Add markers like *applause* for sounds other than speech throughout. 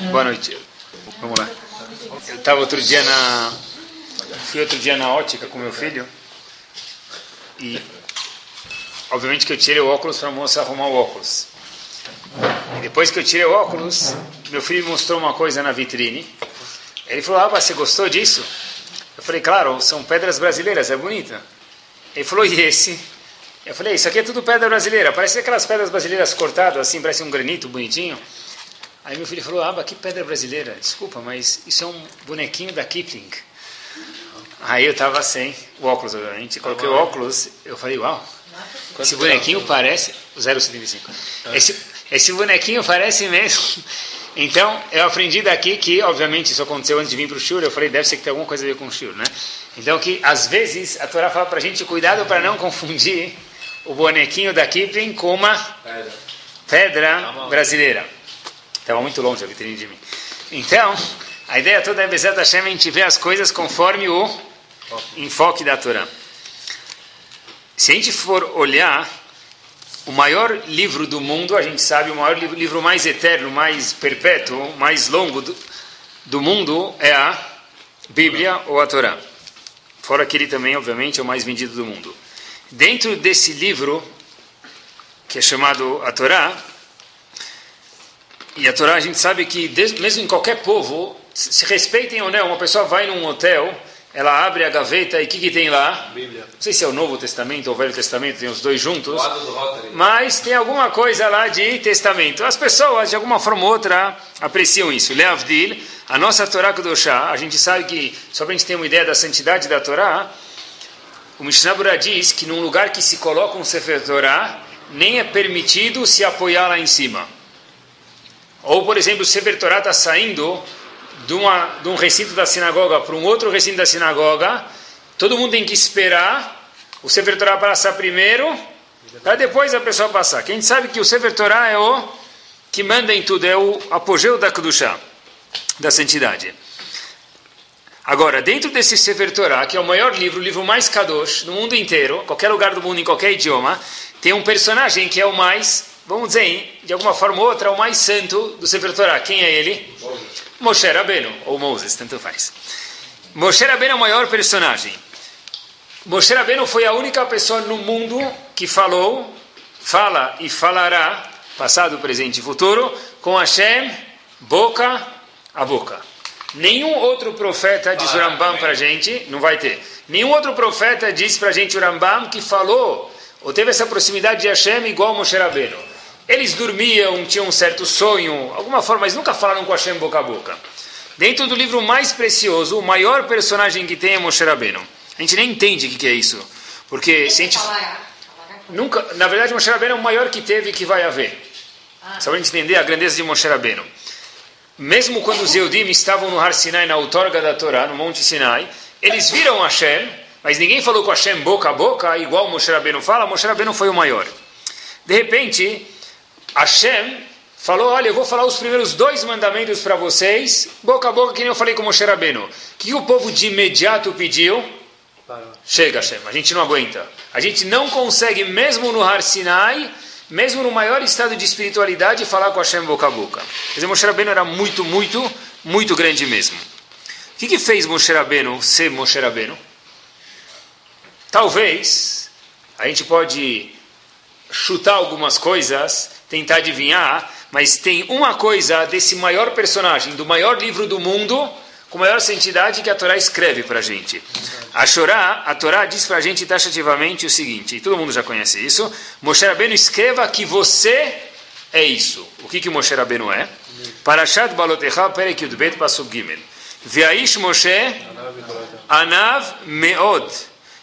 Boa noite. Vamos lá. Eu estava outro dia na. Fui outro dia na ótica com meu filho. E. Obviamente que eu tirei o óculos para a moça arrumar o óculos. E depois que eu tirei o óculos, meu filho me mostrou uma coisa na vitrine. Ele falou: Ah, você gostou disso? Eu falei: Claro, são pedras brasileiras, é bonita. Ele falou: E esse? Eu falei: Isso aqui é tudo pedra brasileira. Parece aquelas pedras brasileiras cortadas, assim, parece um granito bonitinho. Aí meu filho falou: Ah, que pedra brasileira. Desculpa, mas isso é um bonequinho da Kipling. Aí eu estava sem o óculos, obviamente. Coloquei o óculos, eu falei: Uau, esse bonequinho parece. 0,75. Esse, esse bonequinho parece mesmo. Então, eu aprendi daqui que, obviamente, isso aconteceu antes de vir para o shur, eu falei, deve ser que tem alguma coisa a ver com o shur, né? Então, que às vezes a Torá fala para a gente, cuidado para não confundir o bonequinho da Kipling com uma pedra brasileira. Estava muito longe a vitrine de mim. Então, a ideia toda é Bezat Hashem, a gente vê as coisas conforme o enfoque da Torá. Se a gente for olhar o maior livro do mundo, a gente sabe, o maior livro, livro mais eterno, mais perpétuo, mais longo do, do mundo é a Bíblia ou a Torá. Fora que ele também, obviamente, é o mais vendido do mundo. Dentro desse livro, que é chamado a Torá, e a Torá a gente sabe que, mesmo em qualquer povo, se respeitem ou não, uma pessoa vai num hotel, ela abre a gaveta e o que, que tem lá? Bíblia. Não sei se é o Novo Testamento ou o Velho Testamento, tem os dois juntos. Mas tem alguma coisa lá de testamento. As pessoas, de alguma forma ou outra, apreciam isso. Leavdil, a nossa Torá Kudoshá, a gente sabe que, só para a gente ter uma ideia da santidade da Torá, o Mishnah Bura diz que num lugar que se coloca um Sefer Torá, nem é permitido se apoiar lá em cima. Ou, por exemplo, o Sefer está saindo de, uma, de um recinto da sinagoga para um outro recinto da sinagoga, todo mundo tem que esperar o Sefer passar primeiro, para depois a pessoa passar. Quem sabe que o Sefer é o que manda em tudo, é o apogeu da Kedushá, da santidade. Agora, dentro desse Sefer que é o maior livro, o livro mais kadosh no mundo inteiro, qualquer lugar do mundo, em qualquer idioma, tem um personagem que é o mais, vamos dizer, de alguma forma ou outra, o mais santo do Sefer Torah. Quem é ele? Moshe Rabbeinu, ou Moses, tanto faz. Moshe Rabbeinu é o maior personagem. Moshe Rabbeinu foi a única pessoa no mundo que falou, fala e falará, passado, presente e futuro, com Hashem, boca a boca. Nenhum outro profeta diz o Rambam para a gente, não vai ter. Nenhum outro profeta diz para a gente o Rambam que falou, ou teve essa proximidade de Hashem igual Moshe Rabbeinu. Eles dormiam, tinham um certo sonho, alguma forma, mas nunca falaram com Hashem boca a boca. Dentro do livro mais precioso, o maior personagem que tem é Moshe Rabbeinu. A gente nem entende o que, que é isso. Porque se a gente... Nunca, na verdade, Moshe Rabbeinu é o maior que teve e que vai haver. Só para a gente entender a grandeza de Moshe Rabbeinu. Mesmo quando os Eudim estavam no Har Sinai, na outorga da Torá, no Monte Sinai, eles viram Hashem, mas ninguém falou com Hashem boca a boca, igual Moshe Rabbeinu fala, Moshe Rabbeinu foi o maior. De repente, Hashem falou, olha, eu vou falar os primeiros dois mandamentos para vocês, boca a boca, que nem eu falei com Moshe Rabbeinu. O que o povo de imediato pediu? Chega, Hashem, a gente não aguenta. A gente não consegue, mesmo no Har Sinai, mesmo no maior estado de espiritualidade, falar com Hashem boca a boca. Quer dizer, Moshe Rabbeinu era muito, muito, muito grande mesmo. O que, que fez Moshe Rabbeinu ser Moshe Rabbeinu? Talvez, a gente pode chutar algumas coisas, tentar adivinhar, mas tem uma coisa desse maior personagem, do maior livro do mundo, com maior santidade que a Torá escreve para a gente. A Torá, a Torá diz para a gente taxativamente o seguinte, e todo mundo já conhece isso, Moshe Rabbeinu escreva que você é isso. O que que Moshe Rabbeinu é? Parashat Balotecha Perek Yudbet Pasuk Gimel. Veaish Moshe Anav Meod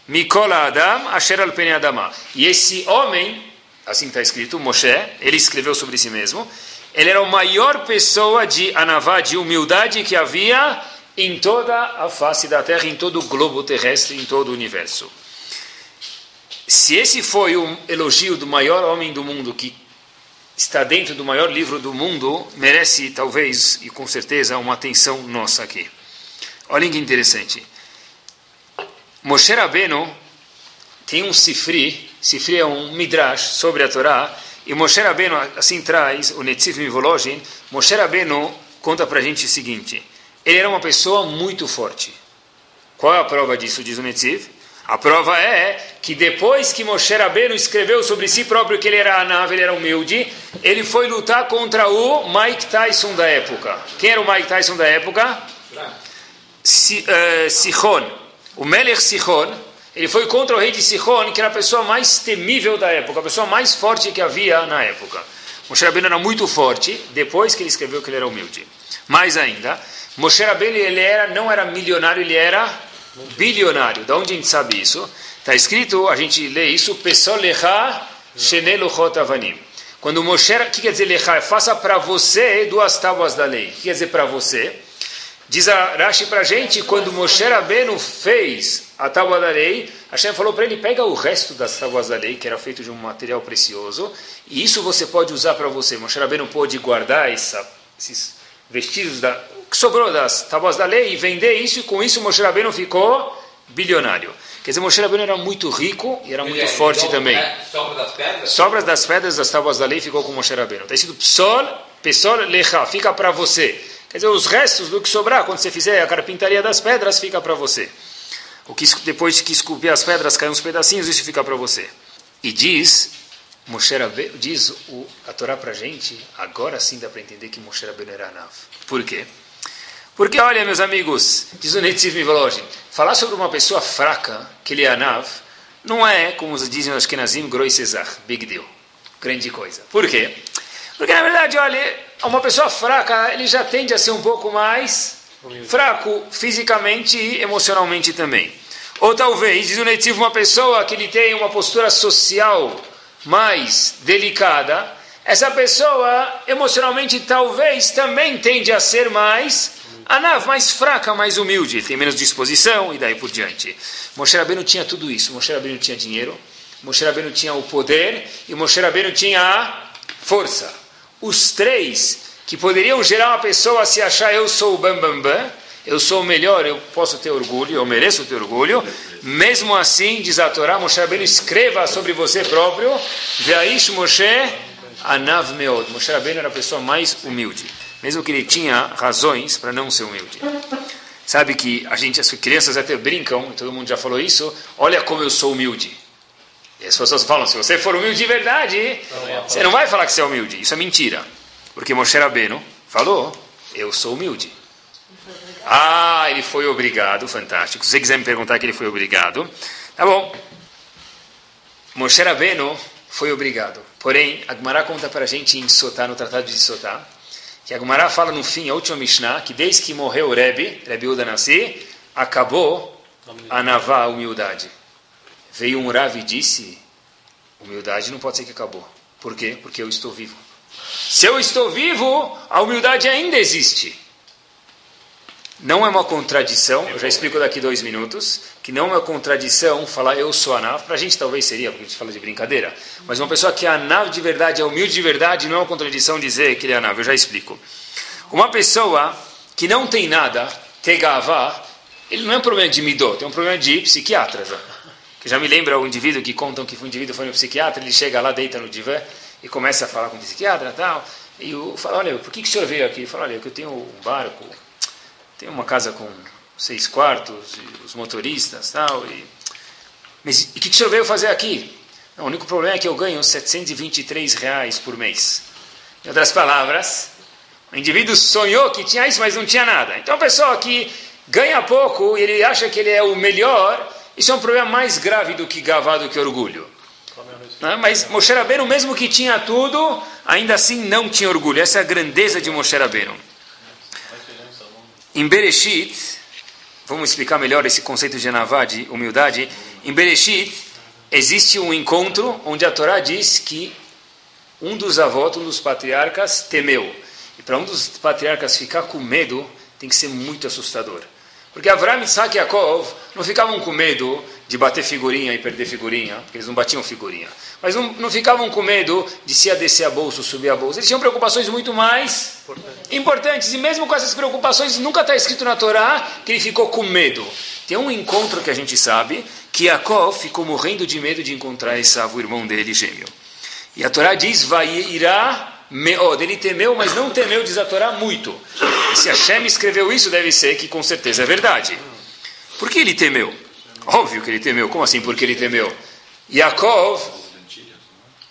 Mikol Adam Asher Al Adama. E esse homem, assim está escrito, Moshe, ele escreveu sobre si mesmo, ele era a maior pessoa de anavá, de humildade que havia em toda a face da Terra, em todo o globo terrestre, em todo o universo. Se esse foi um elogio do maior homem do mundo que está dentro do maior livro do mundo, merece talvez e com certeza uma atenção nossa aqui. Olhem que interessante. Moshe Rabbeinu tem um sifri, sifri é um midrash sobre a Torá, e Moshe Rabbeinu, assim traz o Netziv Mivologin, Moshe Rabbeinu conta para a gente o seguinte, ele era uma pessoa muito forte. Qual é a prova disso, diz o Netziv? A prova é que depois que Moshe Rabbeinu escreveu sobre si próprio que ele era nave, ele era humilde, ele foi lutar contra o Mike Tyson da época. Quem era o Mike Tyson da época? Si, uh, Sihon. O Melech Sihon, ele foi contra o rei de Sihon, que era a pessoa mais temível da época, a pessoa mais forte que havia na época. Moshe Rabbeinu era muito forte, depois que ele escreveu que ele era humilde. Mais ainda, Moshe Rabbeinu ele era, não era milionário, ele era bilionário. Da onde a gente sabe isso? Está escrito, a gente lê isso, Pesol lecha sheneluchot avanim. Quando Moshe, o que quer dizer lecha? Faça para você duas tábuas da lei. O que quer dizer para você? Diz a Rashi para a gente, quando Moshe Rabbeinu fez a tábua da lei, Hashem falou para ele, pega o resto das tábuas da lei, que era feito de um material precioso, e isso você pode usar para você. Moshe Rabbeinu pôde guardar essa, esses vestidos da, que sobrou das tábuas da lei e vender isso, e com isso Moshe Rabbeinu ficou bilionário. Quer dizer, Moshe Rabbeinu era muito rico e era muito forte então, também. É, sobras das pedras? Sobras das pedras das tábuas da lei ficou com Moshe Rabbeinu. Está escrito Psol, Pesol Lecha, fica para você. Quer dizer, os restos do que sobrar, quando você fizer a carpintaria das pedras, fica para você. O que depois que esculpir as pedras, caem uns pedacinhos, isso fica para você. E diz, Moshe Rabbeinu, diz o, a Torá para gente, agora sim dá para entender que Moshe Rabbeinu era Anav. Por quê? Porque, olha, meus amigos, diz o Netziv Mivologin, falar sobre uma pessoa fraca, que ele é Anav, não é, como dizem os Ashkenazim, Groi Cesar, big deal, grande coisa. Por quê? Porque, na verdade, olha, uma pessoa fraca, ele já tende a ser um pouco mais fraco fisicamente e emocionalmente também. Ou talvez, diz o Netivo, uma pessoa que ele tem uma postura social mais delicada, essa pessoa emocionalmente talvez também tende a ser mais anav, mais fraca, mais humilde, tem menos disposição e daí por diante. Moshe Rabbeinu tinha tudo isso. Moshe Rabbeinu tinha dinheiro, Moshe Rabbeinu tinha o poder e Moshe Rabbeinu tinha a força os três que poderiam gerar uma pessoa a se achar eu sou o bambambam, bam, bam, eu sou o melhor, eu posso ter orgulho, eu mereço ter orgulho. Mesmo assim, diz a Torá, Moshe Rabbeinu escreva sobre você próprio, Veaish Moshe Anav Meod. Moshe Rabbeinu era a pessoa mais humilde, mesmo que ele tinha razões para não ser humilde. Sabe que a gente, as crianças até brincam, todo mundo já falou isso, olha como eu sou humilde. E as pessoas falam, se você for humilde de verdade, você não vai falar que você é humilde. Isso é mentira. Porque Moshe Rabbeinu falou, eu sou humilde. Ah, ele foi obrigado, fantástico. Se você quiser me perguntar que ele foi obrigado, tá bom. Moshe Rabbeinu foi obrigado. Porém, a Gemara conta para a gente em Sotá, no Tratado de Sotá, que a Gemara fala no fim, a última Mishnah, que desde que morreu o Rebbe, Rebbe Uda acabou a Navá, a humildade. Veio um Rav e disse: humildade não pode ser que acabou. Por quê? Porque eu estou vivo. Se eu estou vivo, a humildade ainda existe. Não é uma contradição, eu já explico daqui dois minutos, que não é uma contradição falar eu sou Anav, para a gente talvez seria, porque a gente fala de brincadeira, mas uma pessoa que é Anav de verdade, é humilde de verdade, não é uma contradição dizer que ele é Anav, eu já explico. Uma pessoa que não tem nada, tegava, ele não é um problema de midot, é um problema de psiquiatra já que já me lembra o indivíduo que contam que o indivíduo foi no psiquiatra, ele chega lá, deita no divã e começa a falar com o psiquiatra e tal, e o, fala, olha, por que, que o senhor veio aqui? Ele fala, olha, que eu tenho um barco, tenho uma casa com seis quartos, os motoristas tal, e... Mas e o que, que o senhor veio fazer aqui? Não, o único problema é que eu ganho 723 reais por mês. Em outras palavras, o indivíduo sonhou que tinha isso, mas não tinha nada. Então a pessoa que ganha pouco e ele acha que ele é o melhor, isso é um problema mais grave do que gavado que orgulho. Não, mas Moshe Rabbeinu, mesmo que tinha tudo, ainda assim não tinha orgulho. Essa é a grandeza de Moshe Rabbeinu. Em Bereshit, vamos explicar melhor esse conceito de Anavá, de humildade. Em Bereshit, existe um encontro onde a Torá diz que um dos avós, um dos patriarcas, temeu. E para um dos patriarcas ficar com medo, tem que ser muito assustador. Porque Avram, Isaac e Yaakov não ficavam com medo de bater figurinha e perder figurinha, porque eles não batiam figurinha. Mas não, não ficavam com medo de se descer a bolsa ou subir a bolsa. Eles tinham preocupações muito mais importantes. importantes. E mesmo com essas preocupações, nunca está escrito na Torá que ele ficou com medo. Tem um encontro que a gente sabe, que Yaakov ficou morrendo de medo de encontrar Esav, o irmão dele gêmeo. E a Torá diz, vai irá meod. Ele temeu, mas não temeu desatorá muito. E se Hashem escreveu isso, deve ser que com certeza é verdade. Por que ele temeu? Óbvio que ele temeu. Como assim porque ele temeu? Yaakov,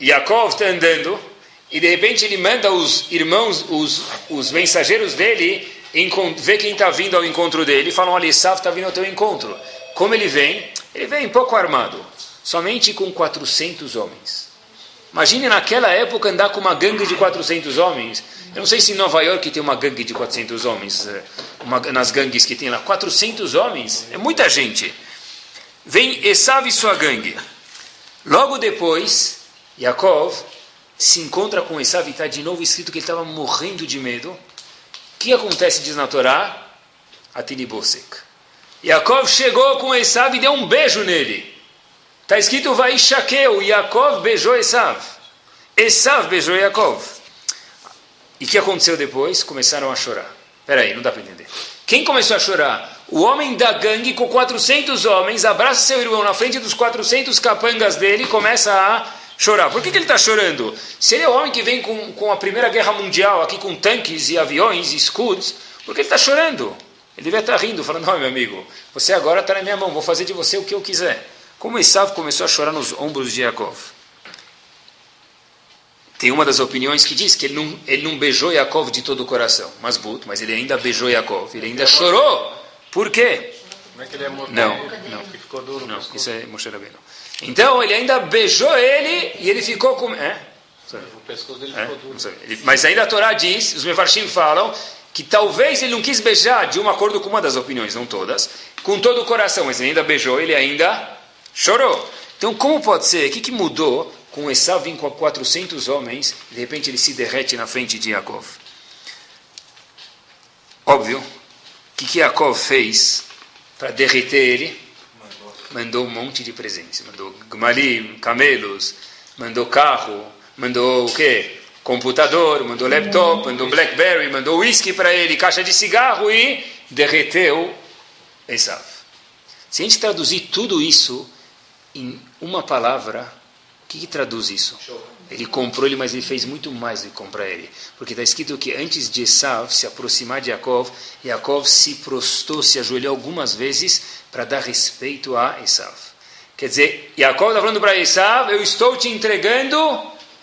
Yaakov está andando e de repente ele manda os irmãos, os, os mensageiros dele, ver quem está vindo ao encontro dele. E falam, olha, Esav está vindo ao teu encontro. Como ele vem? Ele vem pouco armado, somente com 400 homens. Imagine naquela época andar com uma gangue de 400 homens. Eu não sei se em Nova York tem uma gangue de 400 homens, eh, uma, nas gangues que tem lá. 400 homens é muita gente. Vem Esav e sua gangue. Logo depois, Yaakov se encontra com Esav e está de novo escrito que ele estava morrendo de medo. O que acontece, diz na Torá? Atilibosek. Yaakov chegou com Esav e deu um beijo nele. Está escrito vai Vaishaqueu, Yaakov beijou Esav. Esav beijou Yaakov. E o que aconteceu depois? Começaram a chorar. Espera aí, não dá para entender. Quem começou a chorar? O homem da gangue com 400 homens abraça seu irmão na frente dos 400 capangas dele e começa a chorar. Por que, que ele está chorando? Se ele é o homem que vem com, com a Primeira Guerra Mundial aqui com tanques e aviões e escudos, por que ele está chorando? Ele devia estar tá rindo, falando, não, meu amigo, você agora está na minha mão, vou fazer de você o que eu quiser. Como Esav começou a chorar nos ombros de Yaakov? Tem uma das opiniões que diz que ele não, ele não beijou Yaakov de todo o coração, mas but, mas ele ainda beijou Yaakov, ele ainda chorou. Por quê? Não é que ele é morto, não, não, que ficou duro. Não, isso é Moshe Rabbeinu. Então ele ainda beijou ele e ele ficou com. É? O pescoço dele é? ficou duro. Mas ainda a Torá diz, os Mefarshim falam, que talvez ele não quis beijar, de um acordo com uma das opiniões, não todas, com todo o coração, mas ele ainda beijou, ele ainda Chorou. Então, como pode ser? O que, que mudou com Esav vindo com 400 homens e de repente ele se derrete na frente de Yaakov? Óbvio, o que, que Yaakov fez para derreter ele? Mandou um monte de presentes. Mandou gmalim, camelos, mandou carro, mandou o quê? Computador, mandou laptop, mandou Blackberry, mandou whisky para ele, caixa de cigarro e derreteu Esav. Se a gente traduzir tudo isso em uma palavra, o que, que traduz isso? Ele comprou ele, mas ele fez muito mais do que comprar ele. Porque está escrito que antes de Esav se aproximar de Yaakov, Yaakov se prostou, se ajoelhou algumas vezes para dar respeito a Esav. Quer dizer, Yaakov está falando para Esav, eu estou te entregando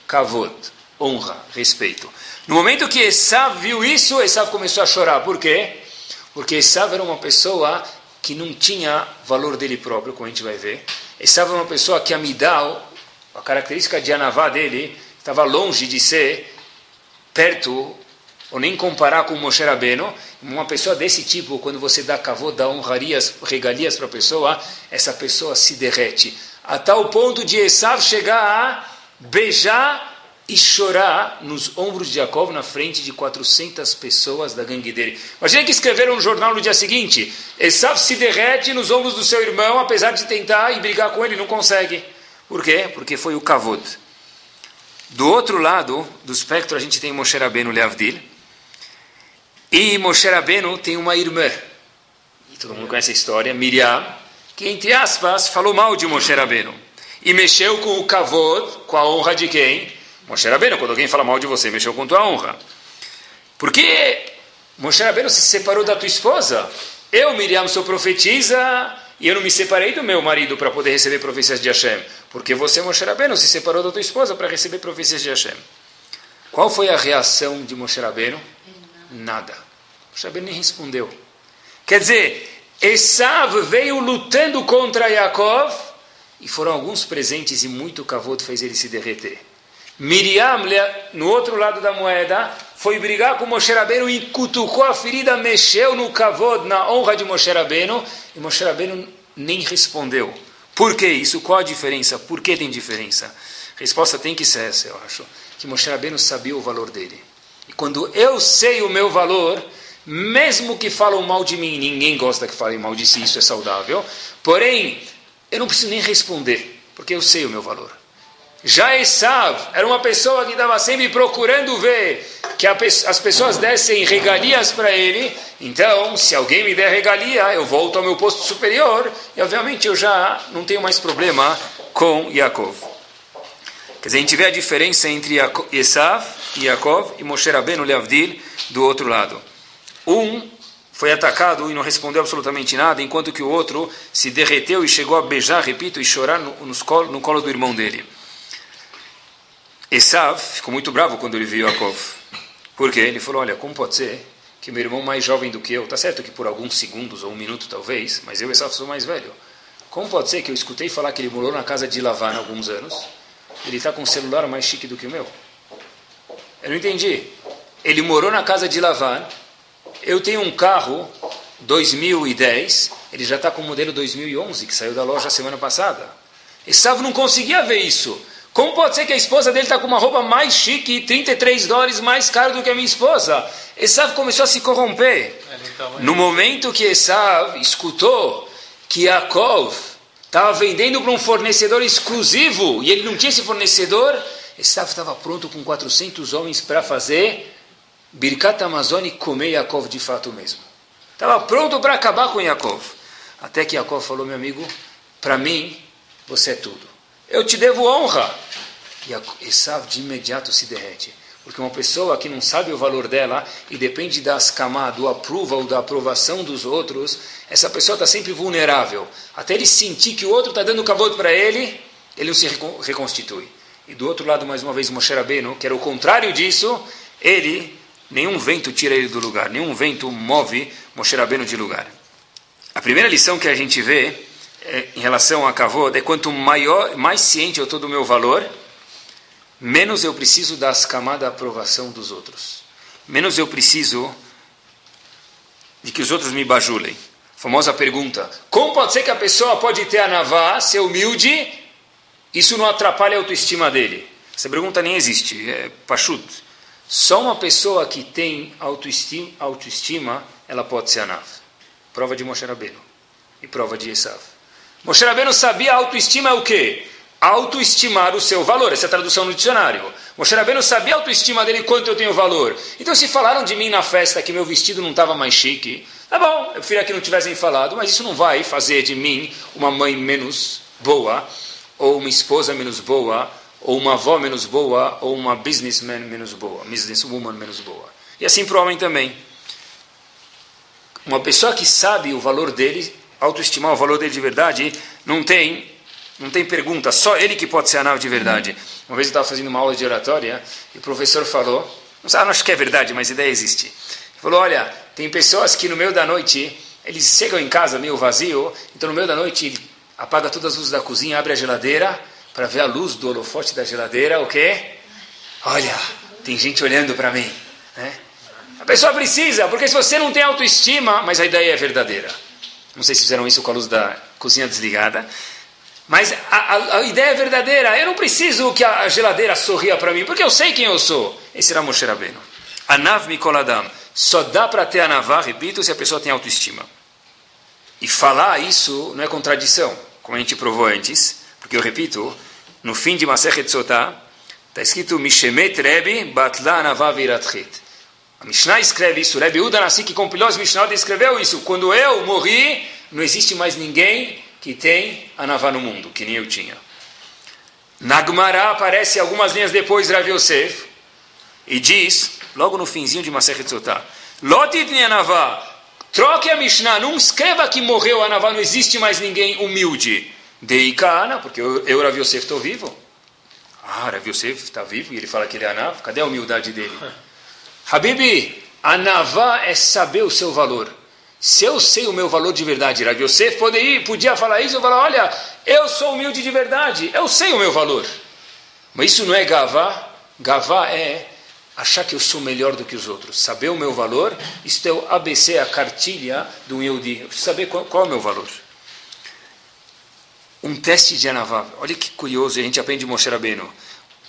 kavod, honra, respeito. No momento que Esav viu isso, Esav começou a chorar. Por quê? Porque Esav era uma pessoa que não tinha valor dele próprio, como a gente vai ver. Estava uma pessoa que Amidal, a característica de Anavá dele, estava longe de ser perto, ou nem comparar com Moshe Rabbeinu. Uma pessoa desse tipo, quando você dá cavô, dá honrarias, regalias para a pessoa, essa pessoa se derrete. A tal ponto de Esav chegar a beijar e chorar nos ombros de Jacob na frente de 400 pessoas da gangue dele. Imagina que escreveram no jornal no dia seguinte: Esav se derrete nos ombros do seu irmão, apesar de tentar e brigar com ele, não consegue. Por quê? Porque foi o Kavod. Do outro lado do espectro, a gente tem Moshe Rabbeinu Leavdil. E Moshe Rabbeinu tem uma irmã. E todo mundo conhece a história, Miriam, que, entre aspas, falou mal de Moshe Rabbeinu. E mexeu com o Kavod, com a honra de quem? Moshe Rabbeinu, quando alguém fala mal de você, mexeu com tua honra. Por que Moshe Rabbeinu se separou da tua esposa? Eu, Miriam, sou profetisa e eu não me separei do meu marido para poder receber profecias de Hashem. Porque você, Moshe Rabbeinu, se separou da tua esposa para receber profecias de Hashem. Qual foi a reação de Moshe Rabbeinu? Nada. Moshe Rabbeinu nem respondeu. Quer dizer, Esav veio lutando contra Yaakov e foram alguns presentes e muito cavoto fez ele se derreter. Miriam, no outro lado da moeda, foi brigar com Moshe Rabbeinu e cutucou a ferida, mexeu no kavod, na honra de Moshe Rabbeinu, e Moshe Rabbeinu nem respondeu. Por que isso? Qual a diferença? Por que tem diferença? A resposta tem que ser essa, eu acho. Que Moshe Rabbeinu sabia o valor dele. E quando eu sei o meu valor, mesmo que falam mal de mim, ninguém gosta que falem mal de si, isso é saudável. Porém, eu não preciso nem responder, porque eu sei o meu valor. Já Esav era uma pessoa que estava sempre procurando ver que as pessoas dessem regalias para ele. Então, se alguém me der regalia, eu volto ao meu posto superior e, obviamente, eu já não tenho mais problema com Yaakov. Quer dizer, a gente vê a diferença entre Esav e Yaakov e Moshe Rabbeinu Leavdil do outro lado. Um foi atacado e não respondeu absolutamente nada, enquanto que o outro se derreteu e chegou a beijar, repito, e chorar no, no, colo, no colo do irmão dele. Esav ficou muito bravo quando ele viu Yaakov. Por quê? Ele falou, olha, como pode ser que meu irmão mais jovem do que eu, tá certo que por alguns segundos ou um minuto talvez, mas eu, Esav, sou mais velho. Como pode ser que eu escutei falar que ele morou na casa de Lavan há alguns anos, ele está com um celular mais chique do que o meu? Eu não entendi. Ele morou na casa de Lavan, eu tenho um carro 2010, ele já está com o modelo 2011, que saiu da loja semana passada. Esav não conseguia ver isso. Como pode ser que a esposa dele está com uma roupa mais chique e 33 dólares mais caro do que a minha esposa? Esav começou a se corromper. No momento que Esav escutou que Yaakov estava vendendo para um fornecedor exclusivo e ele não tinha esse fornecedor, Esav estava pronto com 400 homens para fazer Birkat Amazônia comer Yaakov de fato mesmo. Estava pronto para acabar com Yaakov. Até que Yaakov falou, meu amigo, para mim, você é tudo. Eu te devo honra. E Esav de imediato se derrete. Porque uma pessoa que não sabe o valor dela e depende das camadas, do aprova ou da aprovação dos outros, essa pessoa está sempre vulnerável. Até ele sentir que o outro está dando cavalo para ele, ele não se reconstitui. E do outro lado, mais uma vez, Moshe Rabbeinu, que era o contrário disso, ele Nenhum vento tira ele do lugar, nenhum vento move Moshe Rabbeinu de lugar. A primeira lição que a gente vê é, em relação a Kavod é quanto maior, mais ciente eu estou do meu valor, menos eu preciso das camadas da aprovação dos outros. Menos eu preciso de que os outros me bajulem. Famosa pergunta: como pode ser que a pessoa pode ter a navá, ser humilde, isso não atrapalha a autoestima dele? Essa pergunta nem existe, é pachut. Só uma pessoa que tem autoestima, autoestima ela pode ser Anav. Prova de Moshe Rabbeinu e prova de Esav. Moshe Rabbeinu sabia autoestima é o quê? Autoestimar o seu valor. Essa é a tradução no dicionário. Moshe Rabbeinu sabia a autoestima dele quanto eu tenho valor. Então se falaram de mim na festa que meu vestido não estava mais chique, tá bom, eu prefiro que não tivessem falado, mas isso não vai fazer de mim uma mãe menos boa ou uma esposa menos boa ou uma avó menos boa, ou uma businessman menos boa, businesswoman menos boa. E assim para o homem também. Uma pessoa que sabe o valor dele, autoestimar o valor dele de verdade, não tem, não tem pergunta, só ele que pode ser a nave de verdade. Uma vez eu estava fazendo uma aula de oratória e o professor falou, não, sei, não acho que é verdade, mas a ideia existe. Ele falou, olha, tem pessoas que no meio da noite, eles chegam em casa meio vazio, então no meio da noite ele apaga todas as luzes da cozinha, abre a geladeira, para ver a luz do holofote da geladeira, o quê? Olha, tem gente olhando para mim. Né? A pessoa precisa, porque se você não tem autoestima, mas a ideia é verdadeira. Não sei se fizeram isso com a luz da cozinha desligada. Mas a, a, a ideia é verdadeira. Eu não preciso que a geladeira sorria para mim, porque eu sei quem eu sou. Esse era Moshe Rabbeinu. Anav Mikoladam. Só dá para ter anavá, repito, se a pessoa tem autoestima. E falar isso não é contradição, como a gente provou antes. Porque eu repito, no fim de Masechet Sotah, está escrito Mishemet Rebbe Batla Navaviratchit. A Mishnah escreve isso, Rebbe Uda Nassi, que compilou as Mishnah, escreveu isso. Quando eu morri, não existe mais ninguém que tem Anavá no mundo, que nem eu tinha. Nagmará aparece algumas linhas depois, Rav Yosef, e diz, logo no finzinho de Masechet Sotah, Lotit Anavá, troque a Mishnah, não escreva que morreu Anavá, não existe mais ninguém humilde. Deikana, porque eu, eu Rav Yosef, estou vivo. Ah, Rav Yosef está vivo e ele fala que ele é Anav. Cadê a humildade dele? *laughs* Habibi, Anavá é saber o seu valor. Se eu sei o meu valor de verdade, Rav Yosef poderia, podia falar isso, eu falar, olha, eu sou humilde de verdade, eu sei o meu valor. Mas isso não é gavá. Gavá é achar que eu sou melhor do que os outros. Saber o meu valor, isso é o ABC, a cartilha do. Eu preciso saber qual, qual é o meu valor um teste de Anavá. Olha que curioso, a gente aprende Moshe Rabbeinu.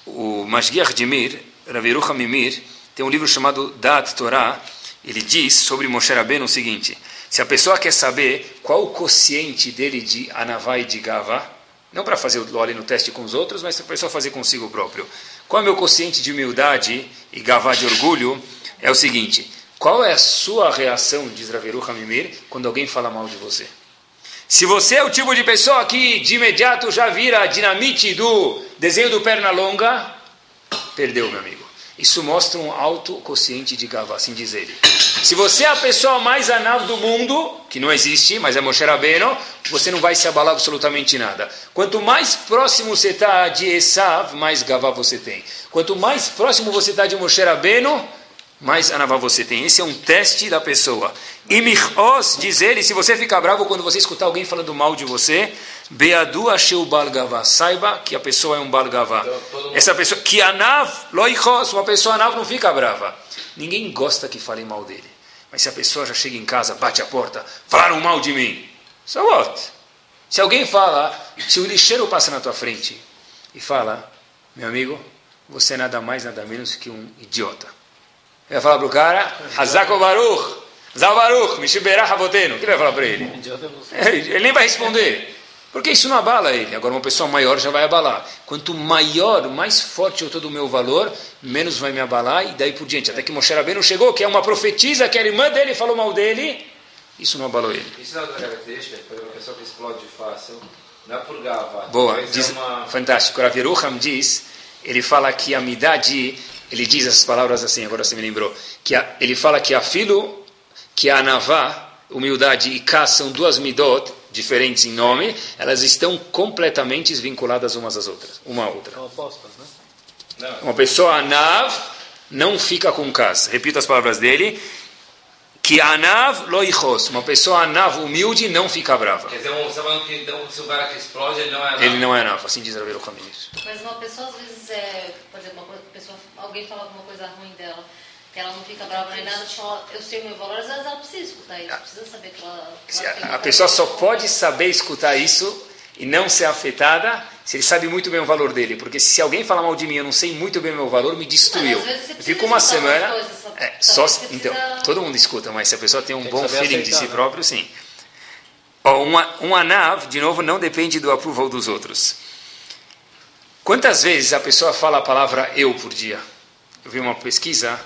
O Masgiach de Mir, Ravirucha Mimir, tem um livro chamado Dat Torah, ele diz sobre Moshe Rabbeinu o seguinte, se a pessoa quer saber qual o quociente dele de Anavá e de Gavá, não para fazer o ali no teste com os outros, mas para a pessoa fazer consigo próprio. Qual é o meu quociente de humildade e Gavá de orgulho? É o seguinte, qual é a sua reação, diz Ravirucha Mimir, quando alguém fala mal de você? Se você é o tipo de pessoa que de imediato já vira dinamite do desenho do perna longa, perdeu, meu amigo. Isso mostra um alto quociente de Gavá, assim diz ele. Se você é a pessoa mais anal do mundo, que não existe, mas é Moshe Rabbeinu, você não vai se abalar absolutamente nada. Quanto mais próximo você está de Esav, mais Gavá você tem. Quanto mais próximo você está de Moshe Rabbeinu, mais anavá você tem. Esse é um teste da pessoa. E Michos, diz ele, se você ficar bravo quando você escutar alguém falando mal de você, Beadu Asheu Balgavá, saiba que a pessoa é um Balgavá. Então, Essa pessoa, que Anav, Loichos, uma pessoa Anav não fica brava. Ninguém gosta que falem mal dele. Mas se a pessoa já chega em casa, bate a porta, falaram mal de mim. So what? Se alguém fala, se o lixeiro passa na tua frente e fala, meu amigo, você é nada mais, nada menos que um idiota. Ele vai falar para o cara, Hazako Baruch, Zal Baruch, Mishiberah Havoteno. O que ele vai falar para ele? Ele nem vai responder. Porque isso não abala ele. Agora, uma pessoa maior já vai abalar. Quanto maior, mais forte eu estou do meu valor, menos vai me abalar e daí por diante. Até que Moshe Rabbeinu chegou, que é uma profetisa, que a irmã dele falou mal dele, isso não abalou ele. Isso não é uma característica uma pessoa que explode fácil, não é por gava. Boa, diz, é uma... fantástico. Rav Yerucham diz, ele fala que a midade ele diz essas palavras assim, agora você me lembrou, que a, ele fala que a filo, que a anavá, humildade e cá são duas midot, diferentes em nome, elas estão completamente vinculadas umas às outras, uma à outra. São opostas, né? Uma pessoa anav não fica com cas. Repito as palavras dele. Que anav loichos, uma pessoa anav humilde não fica brava. Quer dizer, você está falando que se o cara que explode, ele não é anav. Ele não é anav, assim diz Rabelo Caminho. Mas uma pessoa às vezes é, por exemplo, uma pessoa, alguém fala alguma coisa ruim dela, que ela não fica brava nem nada, fala, eu sei o meu valor, às vezes ela precisa escutar isso, precisa saber que ela. Que ela a pessoa só pode saber escutar isso e não ser afetada se ele sabe muito bem o valor dele. Porque se alguém falar mal de mim, eu não sei muito bem o meu valor, me destruiu. Fica uma semana. Coisas, só, é, só, então, todo mundo escuta, mas se a pessoa tem um tem bom feeling aceitar, de si né? próprio, sim. Um, um anav, de novo, não depende do approval dos outros. Quantas vezes a pessoa fala a palavra eu por dia? Eu vi uma pesquisa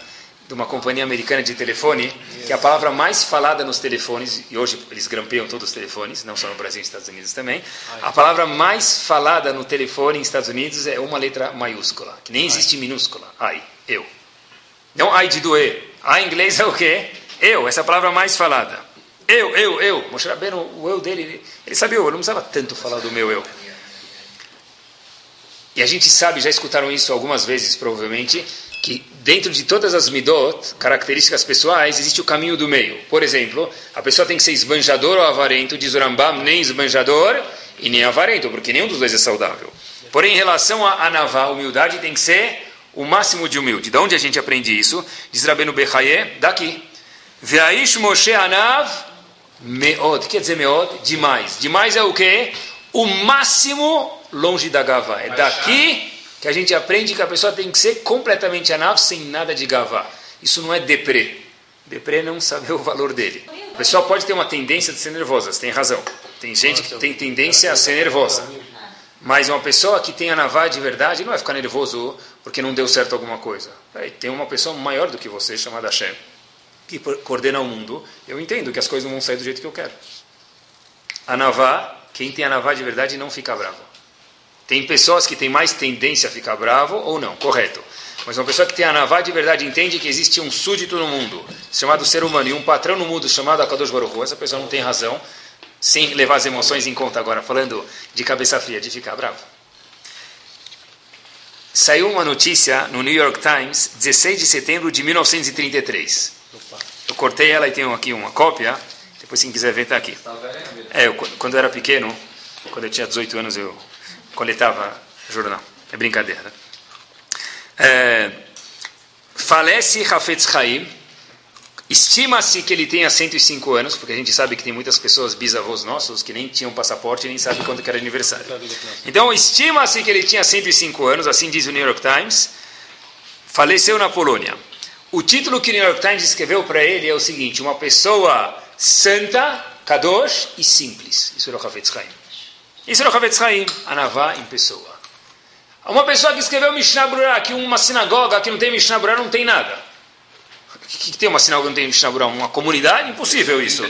de uma companhia americana de telefone, que a palavra mais falada nos telefones, e hoje eles grampeiam todos os telefones, não só no Brasil e nos Estados Unidos também, a palavra mais falada no telefone nos Estados Unidos é uma letra maiúscula, que nem existe minúscula. Ai, eu. Não ai de doer. Ai em inglês é o quê? Eu, essa é palavra mais falada. Eu, eu, eu. Moshe Rabbeinu, o eu dele, ele sabia eu, não precisava tanto falar do meu eu. E a gente sabe, já escutaram isso algumas vezes, provavelmente, que dentro de todas as midot, características pessoais, existe o caminho do meio. Por exemplo, a pessoa tem que ser esbanjador ou avarento, diz o Rambam, nem esbanjador e nem avarento, porque nenhum dos dois é saudável. Porém, em relação a anavá, humildade tem que ser o máximo de humilde. De onde a gente aprende isso? Diz Rabenu Bechaye, daqui. Veaish Moshe Anav meod. Quer dizer meod? Demais. Demais é o quê? O máximo longe da gavá. É daqui que a gente aprende que a pessoa tem que ser completamente anav, sem nada de gavá. Isso não é deprê. Deprê é não saber *laughs* o valor dele. A pessoa pode ter uma tendência de ser nervosa, você tem razão. Tem gente que tem tendência a ser nervosa. Mas uma pessoa que tem anavá de verdade não vai ficar nervoso porque não deu certo alguma coisa. Tem uma pessoa maior do que você, chamada Hashem, que coordena o mundo. Eu entendo que as coisas não vão sair do jeito que eu quero. Anavá, quem tem anavá de verdade não fica bravo. Tem pessoas que têm mais tendência a ficar bravo ou não, correto. Mas uma pessoa que tem a navá de verdade entende que existe um súdito no mundo, chamado ser humano, e um patrão no mundo chamado Akadosh Baruch essa pessoa não tem razão, sem levar as emoções em conta agora, falando de cabeça fria, de ficar bravo. Saiu uma notícia no New York Times, 16 de setembro de 1933. Eu cortei ela e tenho aqui uma cópia, depois quem quiser ver está aqui. Tá é, eu, quando eu era pequeno, quando eu tinha 18 anos, eu coletava jornal. É brincadeira. Né? É, falece Hafetz Haim. Estima-se que ele tenha 105 anos, porque a gente sabe que tem muitas pessoas, bisavós nossos, que nem tinham passaporte e nem sabem quando era aniversário. Então, estima-se que ele tinha 105 anos, assim diz o New York Times. Faleceu na Polônia. O título que o New York Times escreveu para ele é o seguinte: Uma pessoa santa, kadosh e simples. Isso era o Hafetz Haim. Isso é o Havetz Haim, Anavá em pessoa. Uma pessoa que escreveu Mishnah Brura, que uma sinagoga que não tem Mishnah Brura não tem nada. O que, tem uma sinagoga que não tem Mishnah Brura? Uma comunidade? Impossível isso.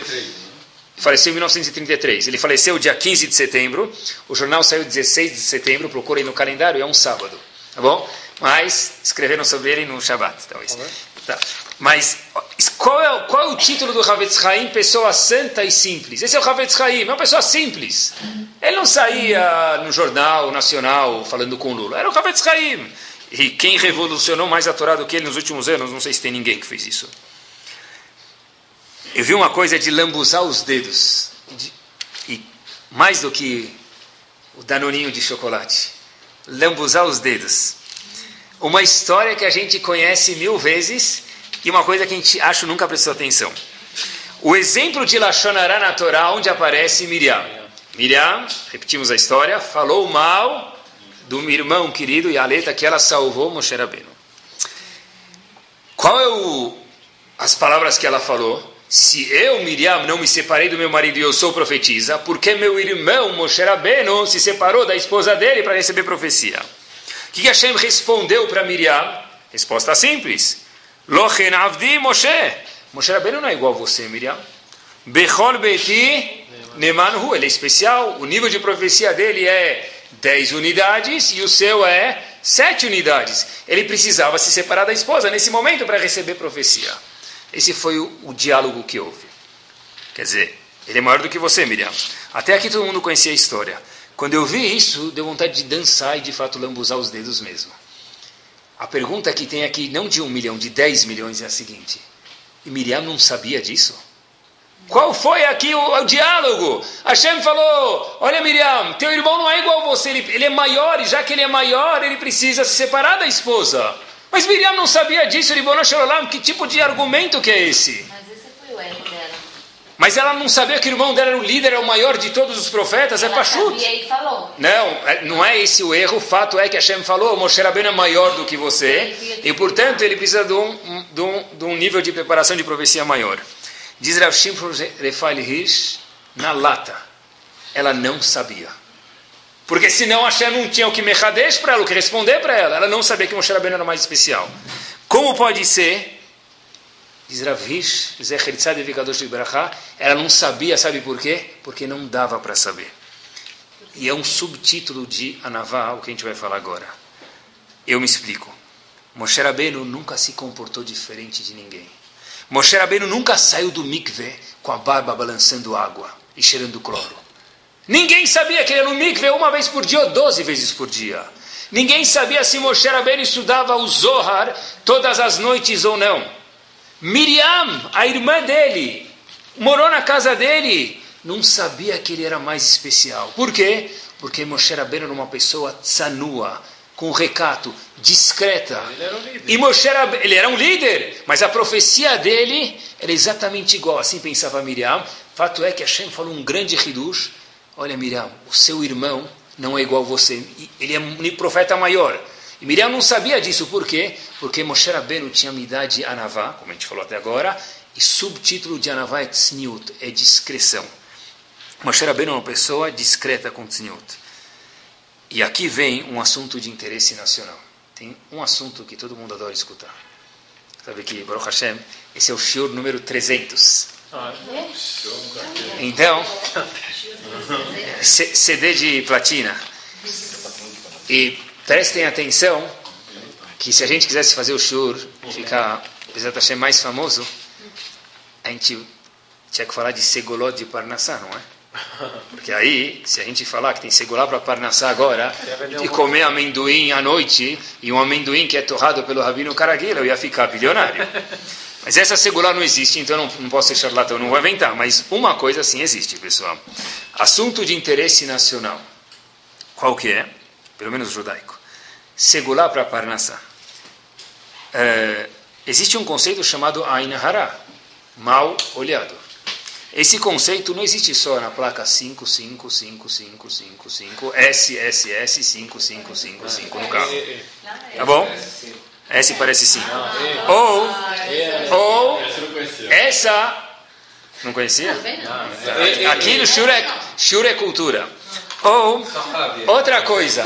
faleceu em 1933. Ele faleceu dia 15 de setembro. O jornal saiu 16 de setembro. Procurem no calendário, é um sábado. Tá bom? Mas escreveram sobre ele no Shabbat, talvez. Tá. Mas qual é, qual é o título do Havetz Haim? Pessoa santa e simples. Esse é o Havetz Haim, é uma pessoa simples. Ele não saía no jornal nacional falando com Lula. Era o Havetz Haim. E quem revolucionou mais a Torá do que ele nos últimos anos, não sei se tem ninguém que fez isso. Eu vi uma coisa de lambuzar os dedos. De, e mais do que o danoninho de chocolate. Lambuzar os dedos. Uma história que a gente conhece mil vezes e uma coisa que a gente acho nunca prestou atenção. O exemplo de Lachonará na Torá, onde aparece Miriam. Miriam, repetimos a história, falou mal do irmão querido e a letra que ela salvou Moshe Rabbeinu. Qual é o, as palavras que ela falou? Se eu, Miriam, não me separei do meu marido e eu sou profetisa, por que meu irmão Moshe Rabbeinu se separou da esposa dele para receber profecia? O que Hashem respondeu para Miriam? Resposta simples. Lochen avdi Moshe. Moshe Rabbeinu não é igual a você, Miriam. Bechol beti nemanhu. Ele é especial. O nível de profecia dele é 10 unidades e o seu é 7 unidades. Ele precisava se separar da esposa nesse momento para receber profecia. Esse foi o, o, diálogo que houve. Quer dizer, ele é maior do que você, Miriam. Até aqui todo mundo conhecia a história. Quando eu vi isso, deu vontade de dançar e de fato lambuzar os dedos mesmo. A pergunta que tem aqui, não de um milhão, de 10 milhões, é a seguinte: e Miriam não sabia disso? Qual foi aqui o, o, diálogo? Hashem falou: Olha, Miriam, teu irmão não é igual a você, ele, ele é maior, e já que ele é maior, ele precisa se separar da esposa. Mas Miriam não sabia disso, Ribono Shalom, que tipo de argumento que é esse? Mas esse foi o erro dela. Mas ela não sabia que o irmão dela era o líder, é o maior de todos os profetas, ela é Pachut. sabia e falou. Não, é, não é esse o erro, o fato é que Hashem falou, Moshe Rabbeinu é maior do que você, e portanto ele precisa de um, de um, de um nível de preparação de profecia maior. Diz Rav Refael Hirsch, na lata, ela não sabia. Porque senão Hashem não tinha o que mechadesh para ela, o que responder para ela. Ela não sabia que Moshe Rabbeinu era mais especial. Como pode ser? Diz Rav Hirsch, Zecher Tzad Vikadosh de Brachá, ela não sabia, sabe por quê? Porque não dava para saber. E é um subtítulo de Anavá, o que a gente vai falar agora. Eu me explico. Moshe Rabbeinu nunca se comportou diferente de ninguém. Moshe Rabbeinu nunca saiu do mikve com a barba balançando água e cheirando cloro. Ninguém sabia que ele era no mikve uma vez por dia ou doze vezes por dia. Ninguém sabia se Moshe Rabbeinu estudava o Zohar todas as noites ou não. Miriam, a irmã dele, morou na casa dele, não sabia que ele era mais especial. Por quê? Porque Moshe Rabbeinu era uma pessoa tsanua, com recato, discreta. Ele era um líder. E Moshe era, ele era um líder, mas a profecia dele era exatamente igual. Assim pensava Miriam. Fato é que Hashem falou um grande hidush. Olha, Miriam, o seu irmão não é igual a você. Ele é um profeta maior. E Miriam não sabia disso. Por quê? Porque Moshe Rabbeinu tinha a idade Anavá, como a gente falou até agora, e subtítulo de Anavá é Tzniut, é discreção. Moshe Rabbeinu é uma pessoa discreta com Tzniut. E aqui vem um assunto de interesse nacional. Tem um assunto que todo mundo adora escutar. Sabe que, Baruch Hashem, esse é o shiur número 300. Ah, Então, *laughs* C- CD de platina. E prestem atenção que se a gente quisesse fazer o shiur, ficar, Bezat Hashem, mais famoso, a gente tinha que falar de Segolot de Parnassá, não é? Porque aí, se a gente falar que tem segurar para Parnassá agora, e comer amendoim à noite, e um amendoim que é torrado pelo Rabino Caragueira, eu ia ficar bilionário. Mas essa segurar não existe, então não, não posso ser charlatão, não vou inventar. Mas uma coisa sim existe, pessoal. Assunto de interesse nacional. Qual que é? Pelo menos judaico. Segular para Parnassá. É, existe um conceito chamado Ain Hara, mal olhado. Esse conceito não existe só na placa 5555555 SSS 5555 no carro. Tá bom? S parece sim. Ou, ou essa. Não conhecia? Aqui no Shura é, Shura é cultura. Ou, outra coisa.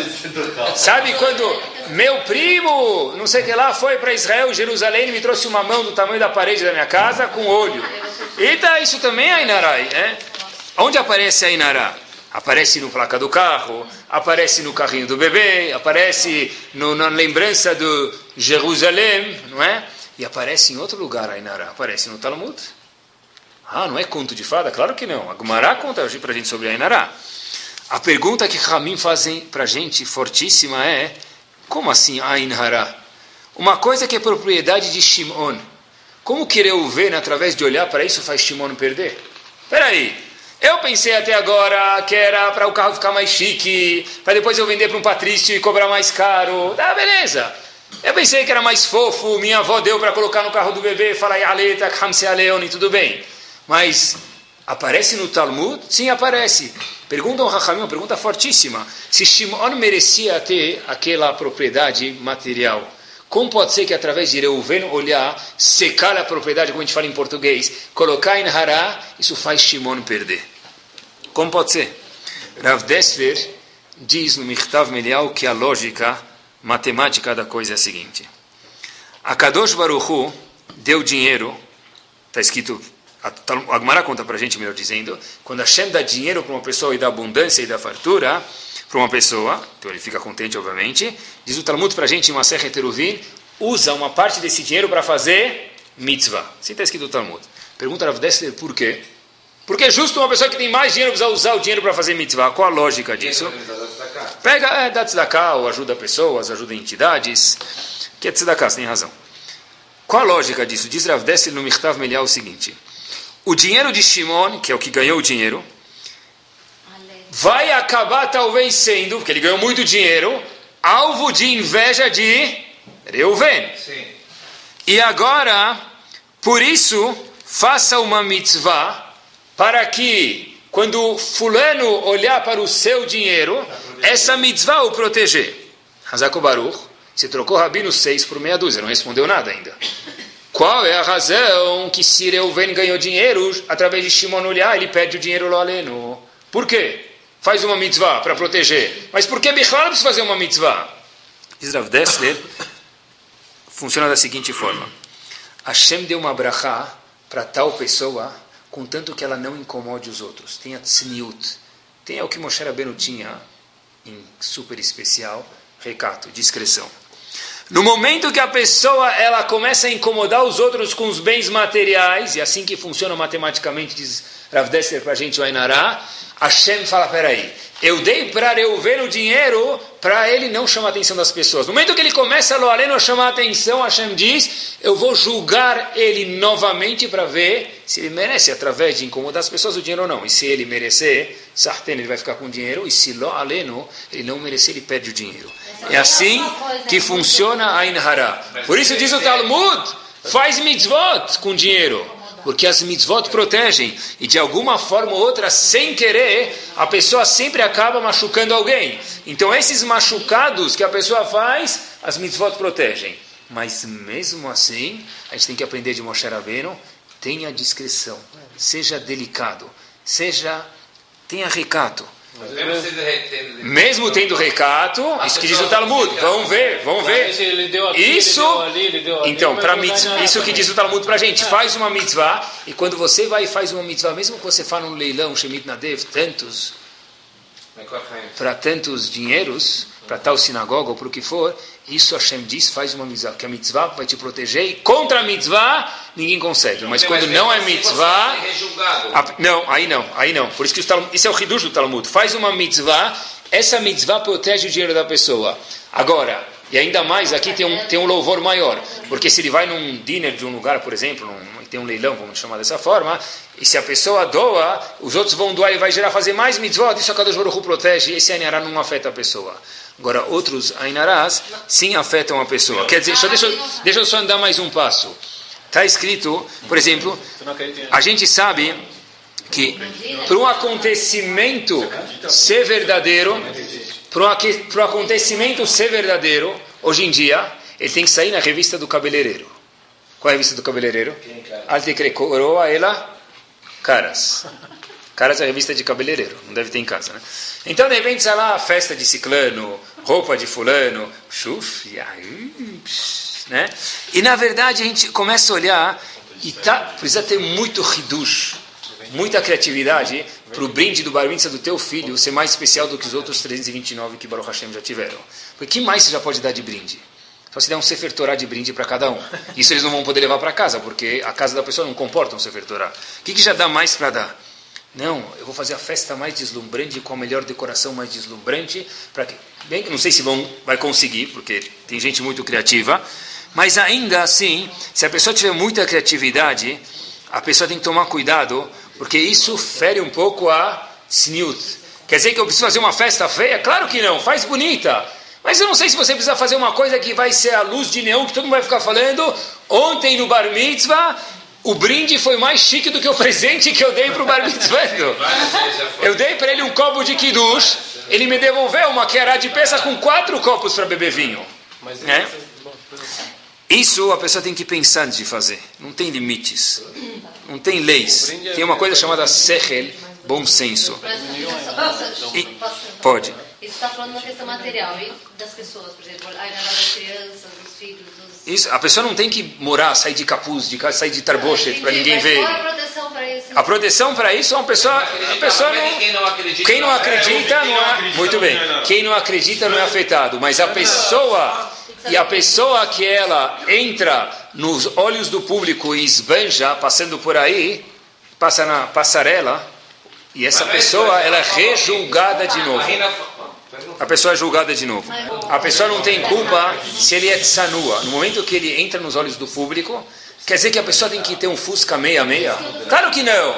Sabe quando meu primo, não sei o que lá, foi para Israel, Jerusalém, e me trouxe uma mão do tamanho da parede da minha casa com olho. Eita, isso também é Inarai, é? Onde aparece a Inará? Aparece no placa do carro, aparece no carrinho do bebê, aparece no, na lembrança do Jerusalém, não é? E aparece em outro lugar a Inará, aparece no Talmud. Ah, não é conto de fada? Claro que não. A Gumará conta hoje para a gente sobre a Inará. A pergunta que Ramim fazem para a gente, fortíssima, é como assim Ain Hará? Uma coisa que é propriedade de Shimon. Como que ver através de olhar para isso, faz Shimon perder? Espera aí. Eu pensei até agora que era para o carro ficar mais chique, para depois eu vender para um patrício e cobrar mais caro. Tá, beleza. Eu pensei que era mais fofo, minha avó deu para colocar no carro do bebê, falar Yaleta, Hamse Aleone, tudo bem. Mas aparece no Talmud? Sim, aparece. Pergunta ao Rahamim, uma pergunta fortíssima. Se Shimon merecia ter aquela propriedade material, como pode ser que através de Reuven olhar, secar a propriedade, como a gente fala em português, colocar em Hará, isso faz Shimon perder? Como pode ser? Rav Dessler diz no Michtav Melial que a lógica matemática da coisa é a seguinte. A Kadosh Baruchu deu dinheiro, está escrito, a Agmará conta para a gente, melhor dizendo, quando Hashem dá dinheiro para uma pessoa e dá abundância e dá fartura, para uma pessoa, então ele fica contente, obviamente. Diz o Talmud para a gente, em uma serra Teruvin, usa uma parte desse dinheiro para fazer mitzvah. Assim está escrito no Talmud. Pergunta Rav Dessler por quê? Porque é justo uma pessoa que tem mais dinheiro precisa usar o dinheiro para fazer mitzvah. Qual a lógica disso? Pega, é, dá tzedakah, ou ajuda pessoas, ajuda entidades. Que é tzedakah, você tem razão. Qual a lógica disso? Diz Rav Dessler no Mirtav Melial o seguinte. O dinheiro de Shimon, que é o que ganhou o dinheiro, vai acabar talvez sendo, porque ele ganhou muito dinheiro, alvo de inveja de Reuven. E agora, por isso, faça uma mitzvah para que, quando fulano olhar para o seu dinheiro, essa mitzvah o proteger. Hazako Baruch, você trocou Rabino 6 por meia dúzia, não respondeu nada ainda. Qual é a razão que se Reuven ganhou dinheiro através de Shimon olhar, ele perde o dinheiro lá aleno? Por quê? faz uma mitzvah para proteger. Mas por que Bichlar precisa fazer uma mitzvah? Rav Dessler, funciona da seguinte forma. Hashem deu uma brachá para tal pessoa, contanto que ela não incomode os outros. Tenha tzniut. Tenha o que Moshe Rabbeinu tinha em super especial, recato, discrição. No momento que a pessoa ela começa a incomodar os outros com os bens materiais, e assim que funciona matematicamente, diz Rav Dessler para a gente, o Ainará, Hashem fala, peraí, eu dei para eu ver o dinheiro para ele não chamar a atenção das pessoas. No momento que ele começa a loaleno a chamar a atenção, Hashem diz, eu vou julgar ele novamente para ver se ele merece, através de incomodar as pessoas, o dinheiro ou não. E se ele merecer, sarten, ele vai ficar com o dinheiro, e se loaleno, ele não merecer, ele perde o dinheiro. É assim que funciona a Inhara. Por isso diz o Talmud, faz mitzvot com dinheiro porque as mitzvot protegem, e de alguma forma ou outra, sem querer, a pessoa sempre acaba machucando alguém. Então, esses machucados que a pessoa faz, as mitzvot protegem. Mas mesmo assim, a gente tem que aprender de Moshe Rabbeinu, tenha discrição, seja delicado, seja tenha recato. Mesmo tendo recato, isso que diz o Talmud, vamos ver, vamos ver. Isso, então, para isso que diz o Talmud para a gente, faz uma mitzvah, e quando você vai e faz uma mitzvah, mesmo que você faça um leilão, Shemit Nadev, tantos, para tantos dinheiros, para tal sinagoga ou para o que for, isso Hashem diz, faz uma mitzvah, que a mitzvah vai te proteger, e contra a mitzvah ninguém consegue. Mas quando não é mitzvah. A, não, aí não, aí não. Por isso que Talmud, isso é o Hidush do Talmud. Faz uma mitzvah, essa mitzvah protege o dinheiro da pessoa. Agora, e ainda mais, aqui tem um, tem um louvor maior. Porque se ele vai num dinner de um lugar, por exemplo, num, tem um leilão, vamos chamar dessa forma, e se a pessoa doa, os outros vão doar e vai gerar fazer mais mitzvah, isso a Kadosh Baruch protege, esse Ainará não afeta a pessoa. Agora, outros Ainarás sim afetam a pessoa. Quer dizer, deixa, deixa, deixa eu só andar mais um passo. Está escrito, por exemplo, a gente sabe que para um acontecimento ser verdadeiro, para um acontecimento ser verdadeiro, hoje em dia, ele tem que sair na revista do cabeleireiro. Qual é a revista do cabeleireiro? Alte Coroa Ela Caras. Caras é a revista de cabeleireiro, não deve ter em casa, né? Então, de repente, sei lá, festa de ciclano, roupa de fulano, chuf, aí, né? E na verdade a gente começa a olhar e tá, precisa ter muito hidush muita criatividade para o brinde do bar do teu filho ser mais especial do que os outros 329 que Baruch Hashem já tiveram. Porque que mais você já pode dar de brinde? Só se der um Sefer Torah de brinde para cada um. Isso eles não vão poder levar para casa, porque a casa da pessoa não comporta um Sefer Torah. O que, que já dá mais para dar? Não, eu vou fazer a festa mais deslumbrante, com a melhor decoração mais deslumbrante. Para que, bem, não sei se vão, vai conseguir, porque tem gente muito criativa. Mas ainda assim, se a pessoa tiver muita criatividade, a pessoa tem que tomar cuidado, porque isso fere um pouco a tzniut. Quer dizer que eu preciso fazer uma festa feia? Claro que não, faz bonita. Mas eu não sei se você precisa fazer uma coisa que vai ser a luz de neon, que todo mundo vai ficar falando. Ontem no Bar Mitzvah, o brinde foi mais chique do que o presente que eu dei para o Bar Mitzvah. Eu dei para ele um copo de kiddush, ele me devolveu uma querá de peça com quatro copos para beber vinho. Né? Isso a pessoa tem que pensar antes de fazer. Não tem limites. Não tem leis. Tem uma coisa chamada sechel, bom senso. E, pode. Isso está falando uma questão material e das pessoas, por exemplo, a das crianças, dos filhos. Isso, a pessoa não tem que morar, sair de capuz, de sair de tarbochet para ninguém ver. Qual a proteção para isso? A proteção para isso é uma pessoa, a pessoa não, Quem não acredita, quem não acredita não é, muito bem. Quem não acredita não é afetado, mas a pessoa e a pessoa que ela entra nos olhos do público e esbanja passando por aí, passa na passarela, e essa pessoa ela é rejulgada de novo. A pessoa é julgada de novo. A pessoa não tem culpa se ele é tsanua. No momento que ele entra nos olhos do público, quer dizer que a pessoa tem que ter um Fusca 66? Claro que não.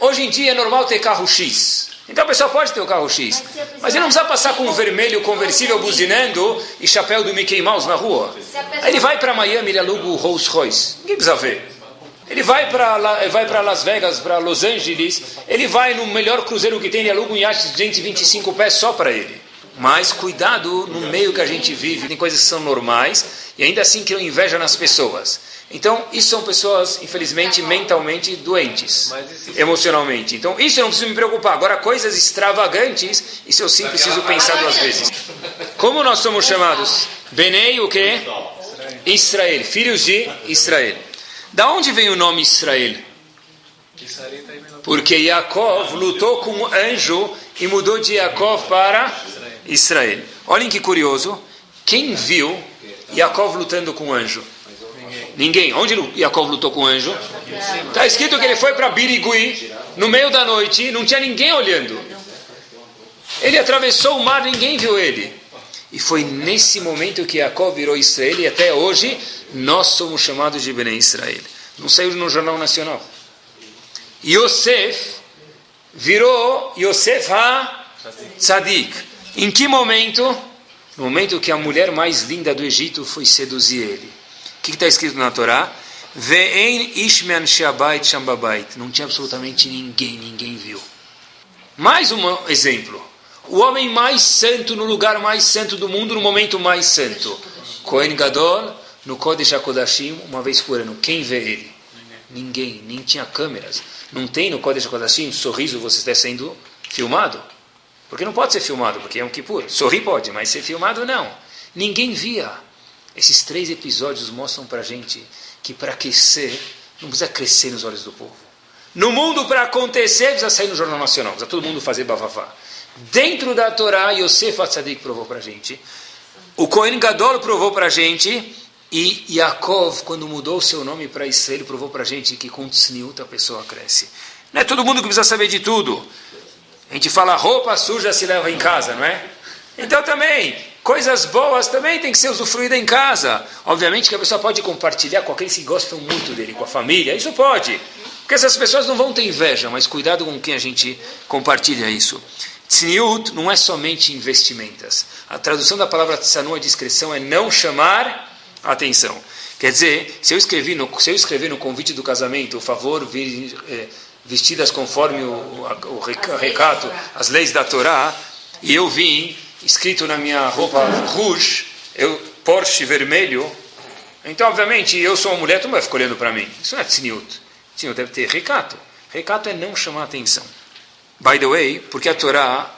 Hoje em dia é normal ter carro X. Então a pessoa pode ter o carro X. Mas ele não precisa passar com um vermelho conversível buzinando e chapéu do Mickey Mouse na rua. Aí ele vai para Miami, ele aluga o Rolls Royce. Ninguém precisa ver. Ele vai para vai Las Vegas, para Los Angeles, ele vai no melhor cruzeiro que tem, ele aluga um iate de 225 pés só para ele. Mas cuidado no meio que a gente vive, tem coisas que são normais e ainda assim criam inveja nas pessoas. Então, isso são pessoas, infelizmente, mentalmente doentes, emocionalmente. Então, isso eu não preciso me preocupar. Agora, coisas extravagantes, isso eu sim preciso pensar duas vezes. Como nós somos chamados? Benei o quê? Israel, filhos de Israel. Da onde vem o nome Israel? Porque Yaakov lutou com um anjo e mudou de Yaakov para Israel. Olhem que curioso. Quem viu Yaakov lutando com um anjo? Ninguém. Onde Yaakov lutou com o anjo? Está escrito que ele foi para Birigui, no meio da noite, não tinha ninguém olhando. Ele atravessou o mar, ninguém viu ele. E foi nesse momento que Yaakov virou Israel, e até hoje nós somos chamados de Bnei Israel. Não saiu no Jornal Nacional. Yosef virou Yosef ha-Tzadik. Em que momento? No momento que a mulher mais linda do Egito foi seduzir ele. O que está escrito na Torá? Não tinha absolutamente ninguém, ninguém viu. Mais um exemplo. O homem mais santo no lugar mais santo do mundo, no momento mais santo. Kohen Gadol, no Kodesh HaKodashim, uma vez por ano. Quem vê ele? Ninguém, nem tinha câmeras. Não tem no Kodesh HaKodashim sorriso você está sendo filmado? Porque não pode ser filmado, porque é um Kippur. Sorrir pode, mas ser filmado não. Ninguém via. Esses três episódios mostram para gente que para aquecer, não precisa crescer nos olhos do povo. No mundo, para acontecer, precisa sair no Jornal Nacional, precisa todo mundo fazer bavavá. Dentro da Torá, Yosef Atzadik provou para gente, o Kohen Gadol provou para gente, e Yaakov, quando mudou seu nome para Israel, provou para gente que com tzniut a pessoa cresce. Não é todo mundo que precisa saber de tudo. A gente fala, roupa suja se leva em casa, não é? Então também, coisas boas também tem que ser usufruída em casa. Obviamente que a pessoa pode compartilhar com aqueles que gostam muito dele, com a família, isso pode. Porque essas pessoas não vão ter inveja, mas cuidado com quem a gente compartilha isso. Tzniut não é somente investimentos. A tradução da palavra tzanu, a discrição, é não chamar atenção. Quer dizer, se eu, escrevi no, se eu escrever no convite do casamento, o favor vir, é, vestidas conforme o, o, o recato, as leis da Torá, e eu vim escrito na minha roupa rouge, eu, Porsche vermelho, então, obviamente, eu sou uma mulher, tu não vai ficar olhando para mim. Isso não é tzniut. Tzniut deve ter recato. Recato é não chamar atenção. By the way, porque a Torá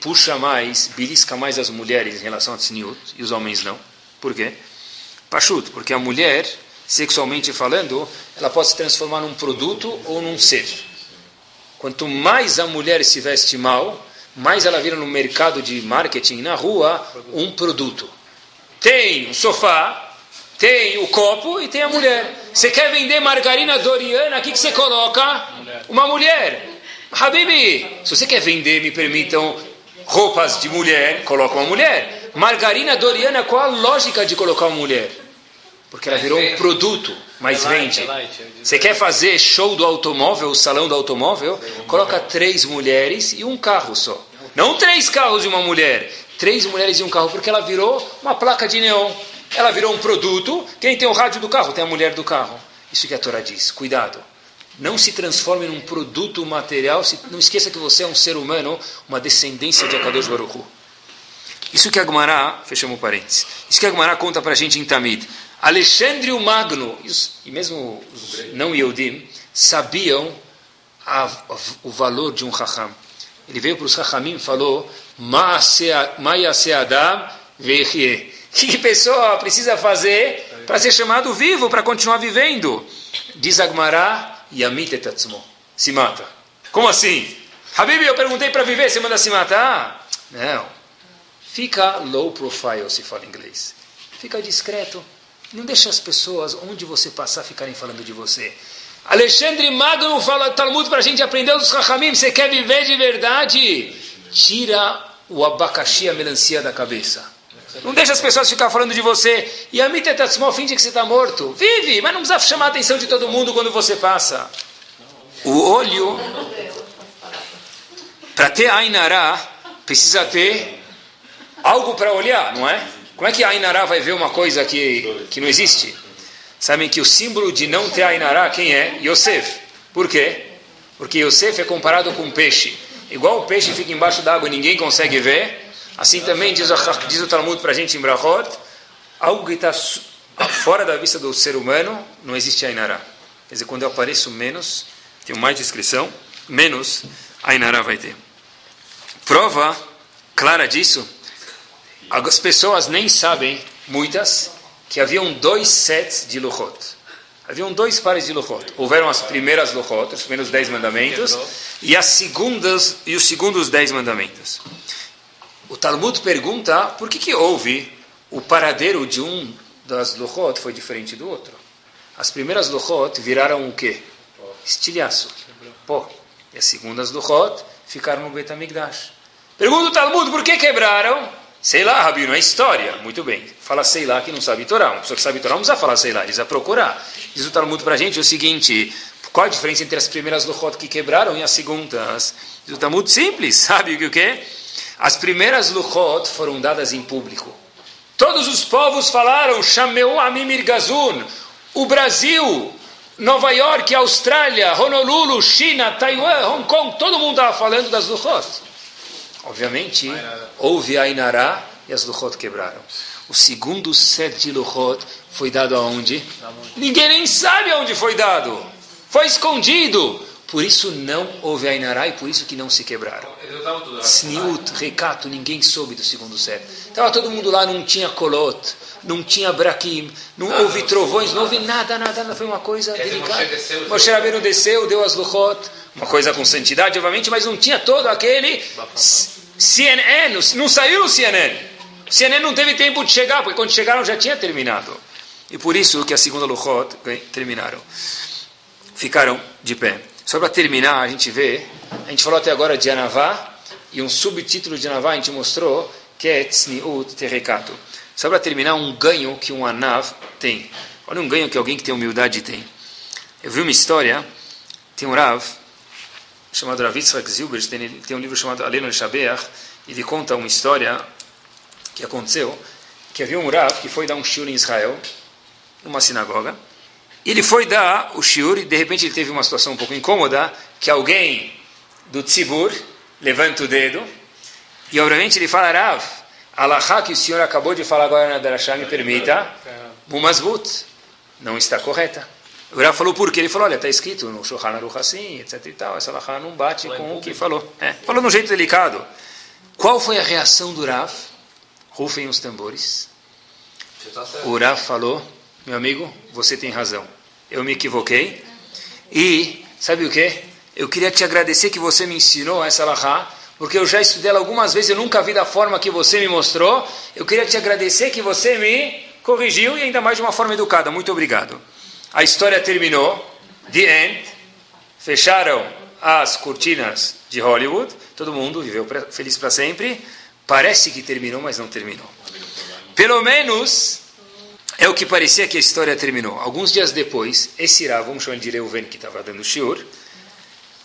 puxa mais, belisca mais as mulheres em relação a tzniut e os homens não? Por quê? Pachuto, porque a mulher, sexualmente falando, ela pode se transformar num produto ou num ser. quanto mais a mulher se veste mal, mais ela vira no mercado de marketing, na rua, um produto. Tem o sofá, tem o copo e tem a mulher. Você quer vender margarina Doriana, o que, que você coloca? Uma mulher. Habibi, se você quer vender, me permitam, roupas de mulher, coloca uma mulher. Margarina Doriana, qual a lógica de colocar uma mulher? Porque ela virou um produto, mas vende. Você quer fazer show do automóvel, salão do automóvel? Coloca três mulheres e um carro só. Não três carros e uma mulher. Três mulheres e um carro, porque ela virou uma placa de neon. Ela virou um produto. Quem tem o rádio do carro? Tem a mulher do carro. Isso que a Torá diz. Cuidado. Não se transforme num produto material. Não esqueça que você é um ser humano, uma descendência de Akadosh Baruch Hu. Isso que a Gumará, fechamos parênteses, isso que a Gumará conta para a gente em Tamid. Alexandre o Magno, e mesmo os não Yehudim, sabiam a, a, o valor de um Raham. Ele veio para os Rahamim e falou: Maya Adam Vechie. *laughs* O que pessoa precisa fazer para ser chamado vivo, para continuar vivendo? Diz Agmará, Yamit etatzmo. Se mata. Como assim? Habib, eu perguntei para viver, você manda se matar? Não. Fica low profile, se fala inglês. Fica discreto. Não deixa as pessoas, onde você passar, ficarem falando de você. Alexandre Magno fala Talmud para a gente aprender dos Rahamim. Você quer viver de verdade? Tira o abacaxi, a melancia da cabeça. Não deixa as pessoas ficar falando de você. E a mitetatsmol finge que você está morto. Vive, mas não precisa chamar a atenção de todo mundo quando você passa. O olho, para ter Ainará, precisa ter algo para olhar, não é? Como é que a Ainará vai ver uma coisa que, que não existe? Sabem que o símbolo de não ter Ainará, quem é? Yosef. Por quê? Porque Yosef é comparado com um peixe. Igual o peixe fica embaixo d'água e ninguém consegue ver, assim também diz, diz o Talmud para a gente em Brahot, algo que está fora da vista do ser humano, não existe Ainará. Quer dizer, quando eu apareço menos, tenho mais descrição, menos Ainará vai ter. Prova clara disso, as pessoas nem sabem, muitas, que haviam dois sets de Luchot. Haviam dois pares de Luchot. Houveram as primeiras Luchot, os primeiros dez mandamentos, e, as segundas, e os segundos dez mandamentos. O Talmud pergunta por que, que houve o paradeiro de um das Luchot foi diferente do outro. As primeiras Luchot viraram o quê? Estilhaço, pó. E as segundas Luchot ficaram no Betamigdash. Pergunta o Talmud por que quebraram? Sei lá, Rabino, é história. Muito bem. Fala sei lá que não sabe Torá. Uma pessoa que sabe Torá não precisa falar sei lá, precisa procurar. Diz o Talmud para a gente o seguinte: qual a diferença entre as primeiras Luchot que quebraram e as segundas? Diz o Talmud simples, *laughs* sabe o que é? As primeiras Luchot foram dadas em público. Todos os povos falaram, Chameu Amimir Gazun, o Brasil, Nova York, Austrália, Honolulu, China, Taiwan, Hong Kong, todo mundo estava falando das Luchot. Obviamente, houve a Inará e as Luchot quebraram. O segundo set de Luchot foi dado aonde? Ninguém nem sabe aonde foi dado. Foi escondido. Por isso não houve a Inará e por isso que não se quebraram. Sniut, recato, ninguém soube do segundo set. Estava todo mundo lá, não tinha colot, não tinha braquim, não houve trovões, não houve nada, nada, nada. Foi uma coisa delicada. Moshe Rabbeinu desceu, deu as Luchot, uma coisa com santidade, obviamente, mas não tinha todo aquele CNN, não saiu o CNN. CNN não teve tempo de chegar, porque quando chegaram já tinha terminado. E por isso que a segunda Luchot terminaram. Ficaram de pé. Só para terminar, a gente vê, a gente falou até agora de Anavá, e um subtítulo de Anavá a gente mostrou que é Tzniut Terekato. Só para terminar, um ganho que um Anav tem. Olha um ganho que alguém que tem humildade tem. Eu vi uma história, tem um Rav, chamado Rav Yitzhak Zilber, tem, tem um livro chamado Aleno Shabeach, ele conta uma história que aconteceu, que havia um Rav que foi dar um shiur em Israel, numa sinagoga, e ele foi dar o shiur e de repente ele teve uma situação um pouco incômoda, que alguém do tzibur levanta o dedo, e obviamente ele fala, Rav, Alahá que o senhor acabou de falar agora na Darashá me permita, Mumazbut, não está correta. O Rav falou por quê? Ele falou, olha, está escrito no Shohan Aruch assim, etc e tal, essa Alahá não bate com o que falou. É, falou de um jeito delicado. Qual foi a reação do Rav? Rufem os tambores. O Rav falou, meu amigo, você tem razão. Eu me equivoquei. E, sabe o que? eu queria te agradecer que você me ensinou essa lahá, porque eu já estudei ela algumas vezes, eu nunca vi da forma que você me mostrou. Eu queria te agradecer que você me corrigiu e ainda mais de uma forma educada. Muito obrigado. A história terminou. The end. Fecharam as cortinas de Hollywood. Todo mundo viveu feliz para sempre. Parece que terminou, mas não terminou. Pelo menos é o que parecia que a história terminou. Alguns dias depois, esse Irá, vamos chamar de Reuven, que estava dando shiur,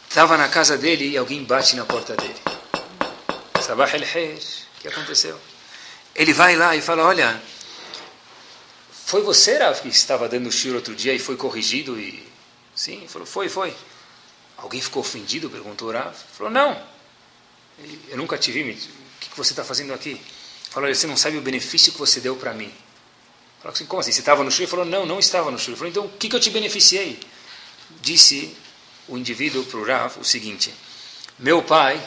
estava na casa dele e alguém bate na porta dele. Sabah el o que aconteceu? Ele vai lá e fala, olha, foi você, Rav, que estava dando shiur outro dia e foi corrigido e... Sim, falou, foi, foi. Alguém ficou ofendido? Perguntou o Rav. Falou, não. Eu nunca te vi, o que você está fazendo aqui? Falou, você não sabe o benefício que você deu para mim. Falou assim, como assim? Você estava no shiur? Falou, não, não estava no shiur. Falou, então, o que, que eu te beneficiei? Disse o indivíduo para o Rav o seguinte, meu pai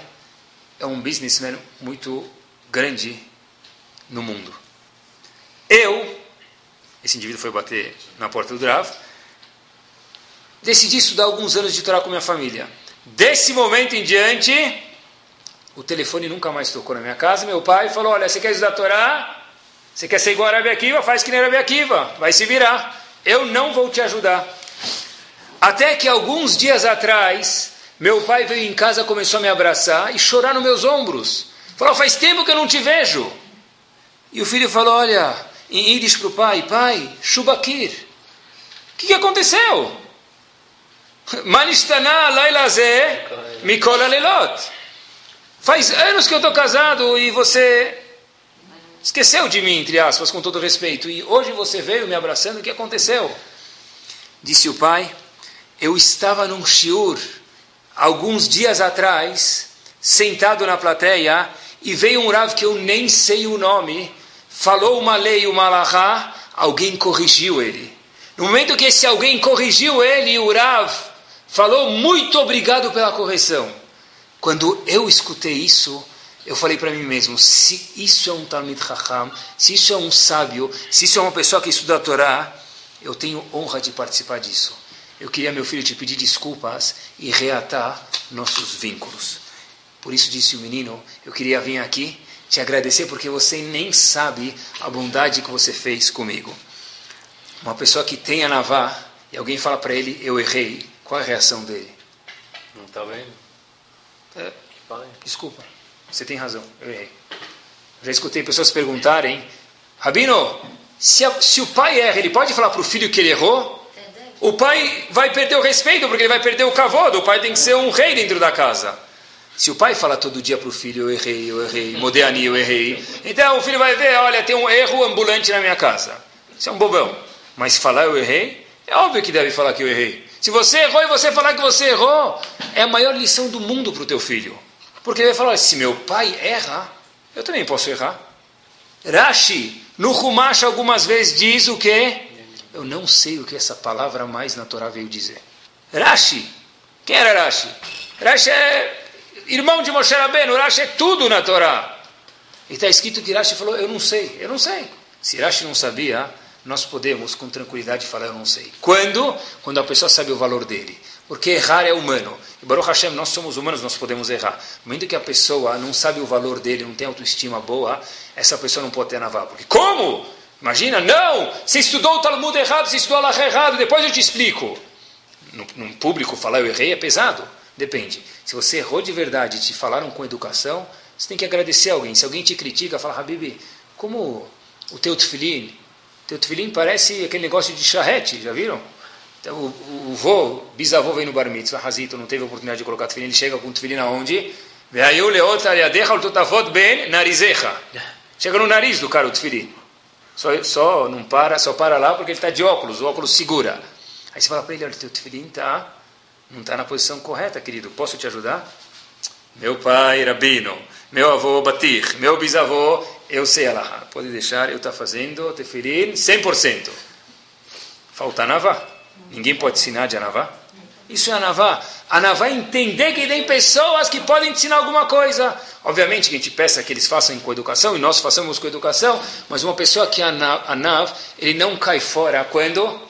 é um businessman muito grande no mundo. Eu, esse indivíduo foi bater na porta do Rav, decidi estudar alguns anos de Torá com minha família. Desse momento em diante, o telefone nunca mais tocou na minha casa. Meu pai falou: Olha, você quer estudar Torá? Você quer ser igual a Rabi Akiva? Faz que nem Rabi Akiva. Vai se virar. Eu não vou te ajudar. Até que alguns dias atrás, meu pai veio em casa, começou a me abraçar e chorar nos meus ombros. Falou: Faz tempo que eu não te vejo. E o filho falou: Olha, em Yiddish para o pai: Pai, Shubakir. O que, que aconteceu? Manistana Lailazé Mikola Lelot. Faz anos que eu estou casado e você esqueceu de mim, entre aspas, com todo respeito. E hoje você veio me abraçando, o que aconteceu? Disse o pai, eu estava num shiur, alguns dias atrás, sentado na plateia, e veio um Rav que eu nem sei o nome, falou uma lei, uma alahá, alguém corrigiu ele. No momento que esse alguém corrigiu ele, o Rav falou muito obrigado pela correção. Quando eu escutei isso, eu falei para mim mesmo: se isso é um Talmid Chacham, se isso é um sábio, se isso é uma pessoa que estuda a Torá, eu tenho honra de participar disso. Eu queria, meu filho, te pedir desculpas e reatar nossos vínculos. Por isso disse o menino: eu queria vir aqui te agradecer porque você nem sabe a bondade que você fez comigo. Uma pessoa que tem a Navá e alguém fala para ele: eu errei, qual é a reação dele? Não está vendo? É, desculpa, você tem razão, eu errei. Já escutei pessoas perguntarem, Rabino, se, a, se o pai erra, ele pode falar para o filho que ele errou? O pai vai perder o respeito, porque ele vai perder o cavodo. O pai tem que ser um rei dentro da casa. Se o pai fala todo dia para o filho, eu errei, eu errei, Modéani, eu errei, então o filho vai ver, olha, tem um erro ambulante na minha casa. Isso é um bobão. Mas falar eu errei, é óbvio que deve falar que eu errei. Se você errou e você falar que você errou, é a maior lição do mundo para o teu filho. Porque ele vai falar, se meu pai erra, eu também posso errar. Rashi, no Humash algumas vezes diz o quê? Eu não sei o que essa palavra mais na Torá veio dizer. Rashi. Quem era Rashi? Rashi é irmão de Moshe Rabbeinu. Rashi é tudo na Torá. E está escrito que Rashi falou, eu não sei, eu não sei. Se Rashi não sabia, nós podemos com tranquilidade falar, eu não sei. Quando? Quando a pessoa sabe o valor dele. Porque errar é humano. E Baruch Hashem, nós somos humanos, nós podemos errar. No momento que a pessoa não sabe o valor dele, não tem autoestima boa, essa pessoa não pode ter navá. Porque como? Imagina, não! Você estudou o Talmud errado, você estudou a errado, depois eu te explico. No, no público falar eu errei é pesado? Depende. Se você errou de verdade e te falaram com educação, você tem que agradecer a alguém. Se alguém te critica, fala, Habib, como o teu tefilim teu tefilim parece aquele negócio de charrete, já viram? Então, o, o vô, bisavô vem no bar mitzvah, Hazito, não teve oportunidade de colocar tefilim, ele chega com tefilim aonde? Chega no nariz do cara o tefilim. Só, só não para, só para lá porque ele está de óculos, o óculos segura. Aí você fala para ele, olha, teu tefilim tá, não está na posição correta, querido, posso te ajudar? Meu pai, Rabino, meu avô, Batir, meu bisavô, eu sei Alaha. Pode deixar, eu estou fazendo tefilim 100%. Falta Navá. Ninguém pode ensinar de Anavá. Isso é Anavá. Anavá é entender que tem pessoas que podem ensinar alguma coisa. Obviamente que a gente peça que eles façam com educação, e nós façamos com educação, mas uma pessoa que é Anav, ele não cai fora quando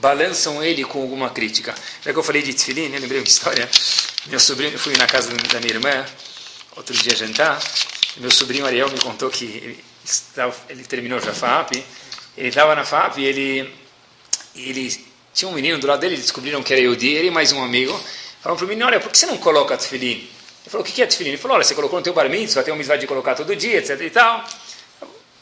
balançam ele com alguma crítica. Já que eu falei de Tfilin, eu lembrei uma *laughs* história. Meu sobrinho, eu fui na casa da minha irmã, outro dia jantar, meu sobrinho Ariel me contou que ele, estava, ele terminou já a FAP, ele estava na FAP e ele, ele tinha um menino do lado dele, descobriram que era Yodi, ele e mais um amigo, falaram para o menino, olha, por que você não coloca tefilim? Ele falou, o que é tefilim? Ele falou, olha, você colocou no teu bar mitzvah, tem um mitzvah de colocar todo dia, etc e tal.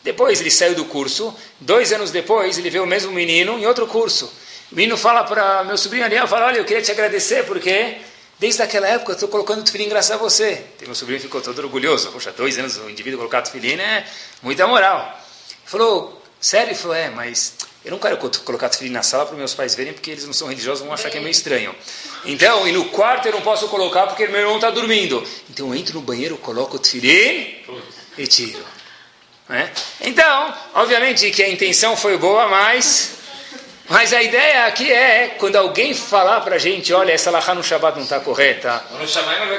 Depois ele saiu do curso, dois anos depois ele vê o mesmo menino em outro curso. O menino fala para meu sobrinho Ariel, fala, olha, eu queria te agradecer porque desde aquela época eu estou colocando tefilim graças a você. E meu sobrinho ficou todo orgulhoso. Poxa, dois anos o indivíduo colocar tefilim é muita moral. Falou, sério? Ele falou, é, mas eu não quero colocar tefilim na sala para meus pais verem porque eles não são religiosos, vão achar que é meio estranho. Então, e no quarto eu não posso colocar porque meu irmão está dormindo. Então eu entro no banheiro, coloco o tefilim e tiro. Né? Então, obviamente que a intenção foi boa, mas mas a ideia aqui é, quando alguém falar para a gente, olha, essa lahá no Shabbat não está correta.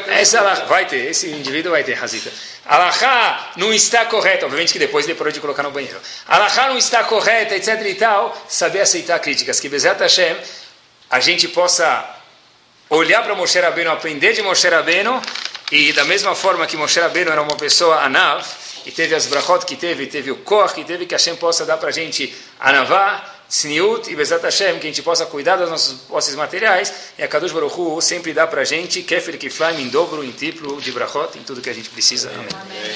Essa lahá, vai ter, esse indivíduo vai ter razita. A lahá não está correta, obviamente que depois ele parou de colocar no banheiro. A lahá não está correta, etc e tal, saber aceitar críticas. Que Bezat Hashem, a gente possa olhar para Moshe Rabbeinu, aprender de Moshe Rabbeinu, e da mesma forma que Moshe Rabbeinu era uma pessoa anav, e teve as brachot que teve, teve o kor que teve, que Hashem possa dar para a gente anavá, Tzniut e Bezat Hashem, que a gente possa cuidar das nossas posses materiais, e a Kadosh Baruch Hu sempre dá para a gente, Kefir Kiflaim, em dobro, em triplo, de brachot, em tudo que a gente precisa. Amém. Amém.